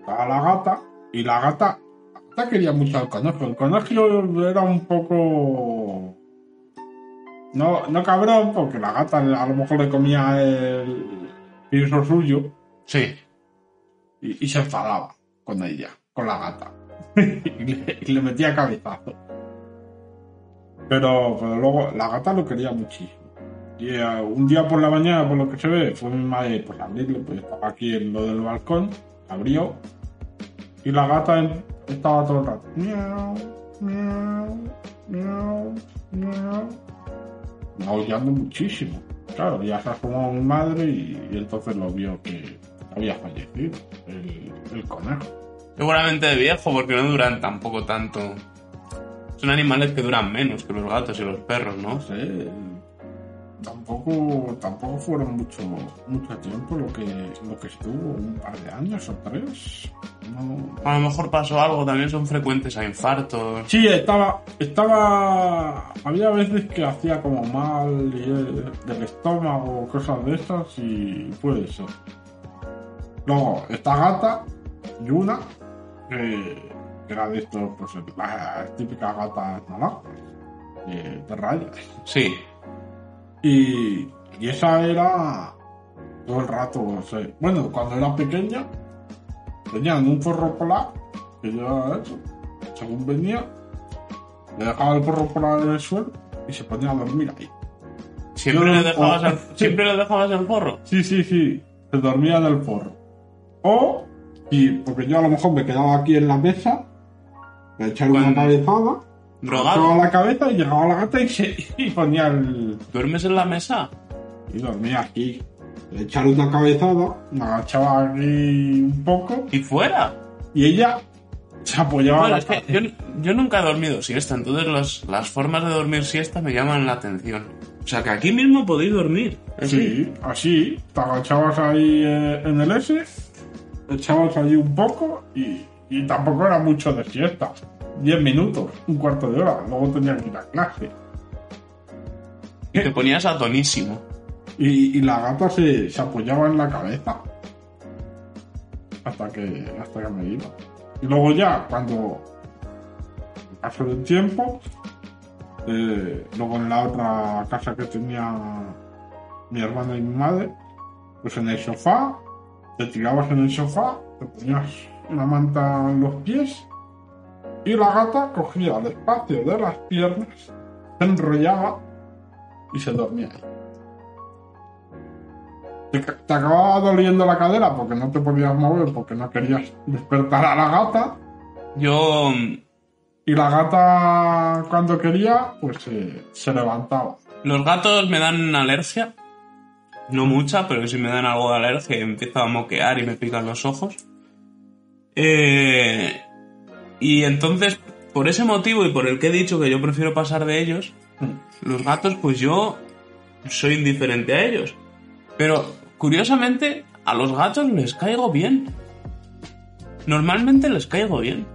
S2: estaba la gata y la gata, la gata quería mucho al conejo. El conejo era un poco... No, no cabrón, porque la gata a lo mejor le comía el piso suyo
S3: Sí.
S2: Y, se enfadaba con ella, con la gata. y, le, metía cabezazo. Pero, luego la gata lo quería muchísimo. Y eh, un día por la mañana, por lo que se ve, fue mi madre pues, a abrirle, pues estaba aquí en lo del balcón, abrió, y la gata estaba todo el rato. Miau, miau, miau, miau. Maullando muchísimo. Claro, ya se asomó mi madre y, y entonces lo vio que había fallecido el, el conejo.
S3: Seguramente de viejo, porque no duran tampoco tanto. Son animales que duran menos que los gatos y los perros, ¿no?
S2: Sé, tampoco, tampoco fueron mucho, mucho tiempo lo que, lo que estuvo, un par de años o tres. No,
S3: A lo mejor pasó algo, también son frecuentes a infartos.
S2: Sí, estaba, estaba, había veces que hacía como mal del estómago, cosas de estas y puede ser. Luego, esta gata, Yuna, que era de estos, pues las típicas gatas naranjas, de, de rayas.
S3: Sí.
S2: Y, y esa era todo el rato, o sea, bueno, cuando era pequeña, tenían un forro polar que llevaba eso, según venía, le dejaba el forro polar en el suelo y se ponía a dormir ahí.
S3: Siempre
S2: Yo-
S3: le dejabas
S2: o-
S3: el, siempre le dejabas el forro.
S2: Sí, sí, sí, se dormía en el forro. O, y porque yo a lo mejor me quedaba aquí en la mesa, me echaba una cabezada, agachaba la cabeza y llegaba la gata y, se, y ponía el,
S3: ¿Duermes en la mesa?
S2: y dormía aquí. Le echaba una cabezada, me agachaba aquí un poco
S3: ¿Y fuera?
S2: y ella se apoyaba
S3: Bueno,
S2: la
S3: es que yo nunca he dormido siesta, entonces los- las formas de dormir siesta me llaman la atención. O sea, que aquí mismo podéis dormir.
S2: Sí, así, te agachabas ahí eh, en el S, echabas allí un poco y, y tampoco era mucho de siesta. Diez minutos, un cuarto de hora, luego tenía que ir a clase.
S3: Y te ponías a tonísimo.
S2: Y, y la gata se, se apoyaba en la cabeza. Hasta que, hasta que me iba. Y luego ya, cuando pasó el tiempo, eh, luego en la otra casa que tenía mi hermana y mi madre, pues en el sofá, te tirabas en el sofá, te ponías una manta en los pies y la gata cogía el espacio de las piernas, se enrollaba y se dormía ahí. Te, te acababa doliendo la cadera porque no te podías mover, porque no querías despertar a la gata.
S3: Yo mm,
S2: Y la gata, cuando quería, pues se- se levantaba.
S3: Los gatos me dan alergia. No mucha, pero sí me dan algo de alergia empiezo a moquear y me pican los ojos. Eh, y entonces, por ese motivo y por el que he dicho que yo prefiero pasar de ellos, los gatos, pues yo soy indiferente a ellos. Pero, curiosamente, a los gatos les caigo bien. Normalmente les caigo bien.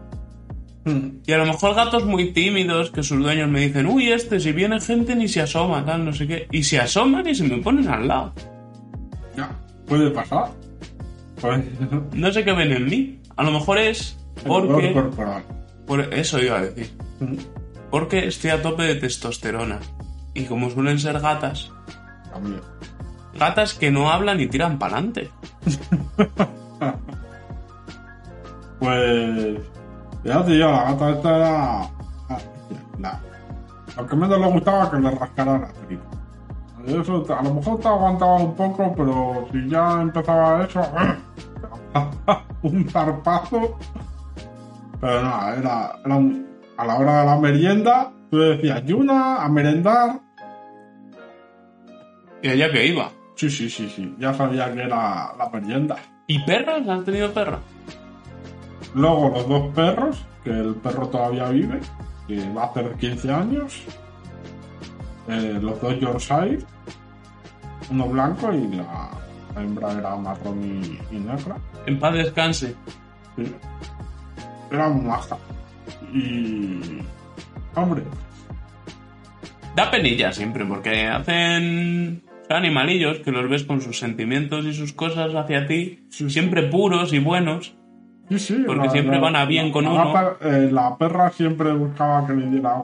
S3: Y a lo mejor gatos muy tímidos que sus dueños me dicen, uy, este, si viene gente ni se asoma, tal, no sé qué. Y se asoman y se me ponen al lado.
S2: Ya, puede pasar. Pues,
S3: No sé qué ven en mí. A lo mejor es porque...
S2: corporal.
S3: Por eso iba a decir. Porque estoy a tope de testosterona. Y como suelen ser gatas,
S2: También.
S3: gatas que no hablan y tiran para adelante.
S2: Pues, ya te digo, la gata esta era... la- Lo que menos le gustaba que le rascara la tripa. Eso a lo mejor te aguantaba un poco, pero si ya empezaba eso, un zarpazo. Pero no, era, era un- a la hora de la merienda, tú decías, Yuna, a merendar.
S3: Y allá que iba.
S2: Sí, sí, sí, sí, ya sabía que era la merienda.
S3: ¿Y perros? ¿Has tenido perro?
S2: Luego los dos perros, que el perro todavía vive, que va a hacer 15 años. Eh, los dos Yorkshire, uno blanco y la, la hembra era marrón y, y negra.
S3: En paz descanse.
S2: Sí. Era muy maja. Y. Hombre,
S3: Da penilla siempre, porque hacen animalillos que los ves con sus sentimientos y sus cosas hacia ti, siempre puros y buenos.
S2: Sí, sí.
S3: Porque
S2: la-
S3: siempre
S2: la-
S3: van a bien con uno.
S2: per- eh, la perra siempre buscaba que le diera.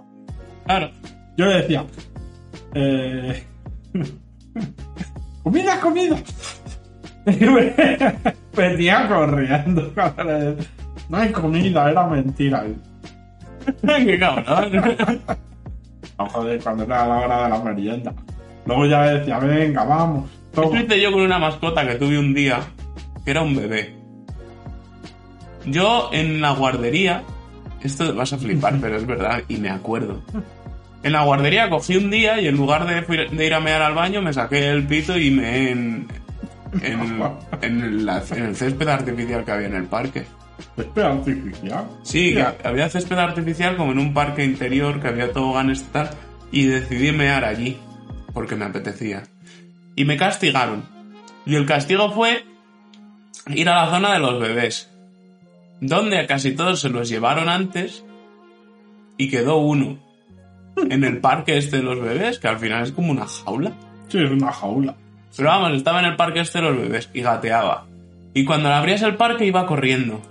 S3: Claro.
S2: Yo le decía, eh, comida, comida. Venía corriendo. No hay comida, era mentira.
S3: Qué cabrón.
S2: No, joder, cuando era la hora de la merienda. Luego ya decía, venga, vamos.
S3: Hice yo con una mascota que tuve un día, que era un bebé. Yo en la guardería, esto vas a flipar, pero es verdad, y me acuerdo. En la guardería cogí un día y en lugar de, ir a mear al baño, me saqué el pito y me en, en, en el, en el césped artificial que había en el parque.
S2: Espera artificial.
S3: Sí, que había césped artificial como en un parque interior que había toboganes y tal, y decidí mear allí, porque me apetecía. Y me castigaron. Y el castigo fue ir a la zona de los bebés, donde a casi todos se los llevaron antes y quedó uno en el parque este de los bebés, que al final es como una jaula.
S2: Sí, es una jaula.
S3: Pero vamos, estaba en el parque este de los bebés y gateaba. Y cuando le abrías el parque iba corriendo.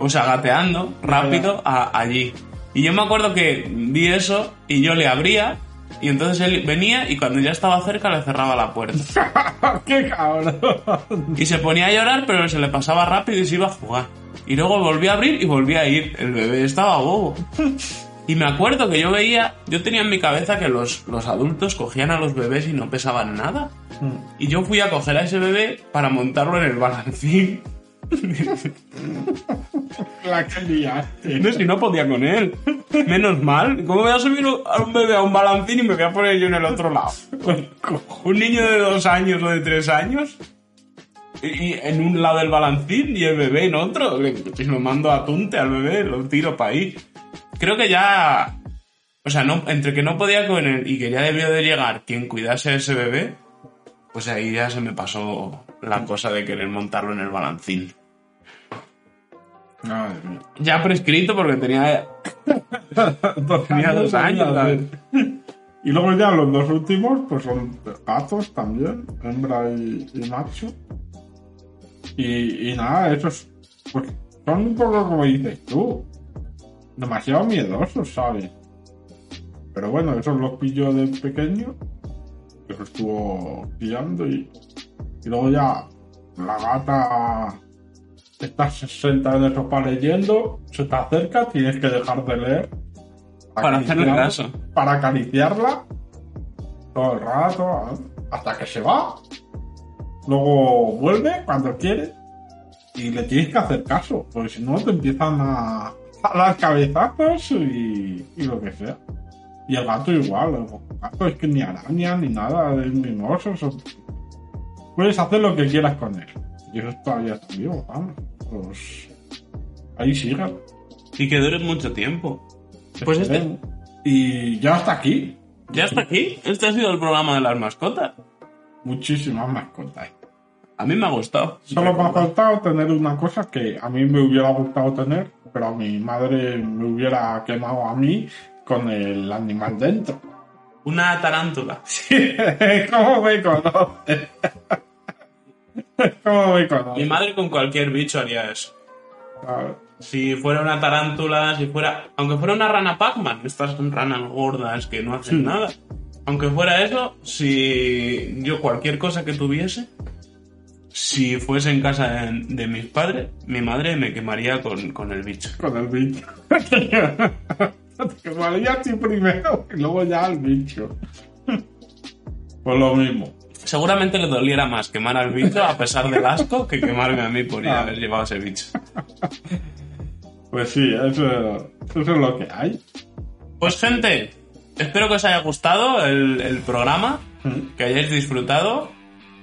S3: O sea, gateando rápido a- allí. Y yo me acuerdo que vi eso y yo le abría y entonces él venía y cuando ya estaba cerca le cerraba la puerta.
S2: ¡Qué cabrón!
S3: Y se ponía a llorar pero se le pasaba rápido y se iba a jugar. Y luego volvía a abrir y volvía a ir. El bebé estaba bobo. Y me acuerdo que yo veía, yo tenía en mi cabeza que los, los adultos cogían a los bebés y no pesaban nada. Y yo fui a coger a ese bebé para montarlo en el balancín.
S2: La que liaste.
S3: No, si no podía con él. Menos mal. ¿Cómo voy a subir a un bebé a un balancín y me voy a poner yo en el otro lado? Un niño de dos años o de tres años. Y en un lado del balancín y el bebé en otro. Si lo mando a tunte al bebé, lo tiro para ahí. Creo que ya. O sea, no, entre que no podía con él y que ya debió de llegar quien cuidase a ese bebé, pues ahí ya se me pasó la cosa de querer montarlo en el balancín.
S2: Madre mía.
S3: Ya prescrito porque tenía Tenía dos años.
S2: Y luego ya los dos últimos, pues son gatos también, hembra y, y macho. Y, y nada, esos pues son un poco como dices tú, demasiado miedosos, ¿sabes? Pero bueno, esos los pillo de pequeño, que los estuvo pillando y, y luego ya la gata está sentada en el sofá leyendo, se te acerca, tienes que dejar de leer.
S3: Para hacerle
S2: acariciarla-
S3: caso.
S2: Para acariciarla todo el rato, hasta que se va. Luego vuelve cuando quiere y le tienes que hacer caso, porque si no te empiezan a, a dar cabezazos y, y lo que sea. Y el gato igual, el gato es que ni araña ni nada, es mimoso. eso- Puedes hacer lo que quieras con él. Y eso todavía está vivo, vamos. Pues ahí sigue.
S3: y que dure mucho tiempo. Pues este.
S2: Y ya hasta aquí.
S3: ya está aquí. Este ha sido el programa de las mascotas.
S2: Muchísimas mascotas.
S3: A mí me ha gustado.
S2: Solo me ha faltado tener una cosa que a mí me hubiera gustado tener, pero a mi madre me hubiera quemado a mí con el animal dentro.
S3: Una tarántula.
S2: ¿Cómo me conoces? ¿Cómo me
S3: Mi
S2: conoces?
S3: madre con cualquier bicho haría eso.
S2: Claro.
S3: Si fuera una tarántula, si fuera. Aunque fuera una rana Pac-Man, estas son ranas gordas que no hacen
S2: Sí.
S3: nada. Aunque fuera eso, si yo cualquier cosa que tuviese, si fuese en casa de, de mis padres, mi madre me quemaría con, con el bicho.
S2: Con el bicho. Te quemaría a ti primero y luego ya al bicho. Pues lo mismo.
S3: Seguramente le doliera más quemar al bicho a pesar del asco que quemarme a mí por ya
S2: Ah.
S3: haber llevado ese bicho.
S2: Pues sí, eso, eso es lo que hay.
S3: Pues gente, espero que os haya gustado el, el programa, que hayáis disfrutado,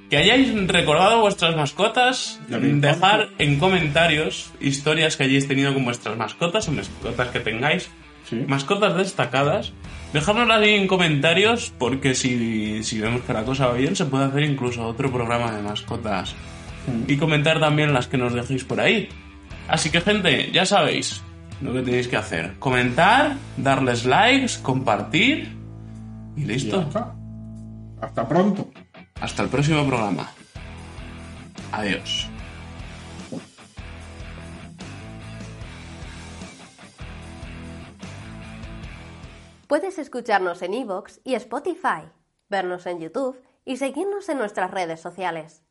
S3: que hayáis recordado vuestras mascotas, dejar en comentarios historias que hayáis tenido con vuestras mascotas o mascotas que tengáis,
S2: Sí.
S3: mascotas destacadas. Dejárnoslas ahí en comentarios porque si, si vemos que la cosa va bien se puede hacer incluso otro programa de mascotas y comentar también las que nos dejéis por ahí. Así que gente, ya sabéis lo que tenéis que hacer. Comentar, darles likes, compartir y listo.
S2: Hasta pronto.
S3: Hasta el próximo programa. Adiós.
S1: Puedes escucharnos en iVoox y Spotify, vernos en YouTube y seguirnos en nuestras redes sociales.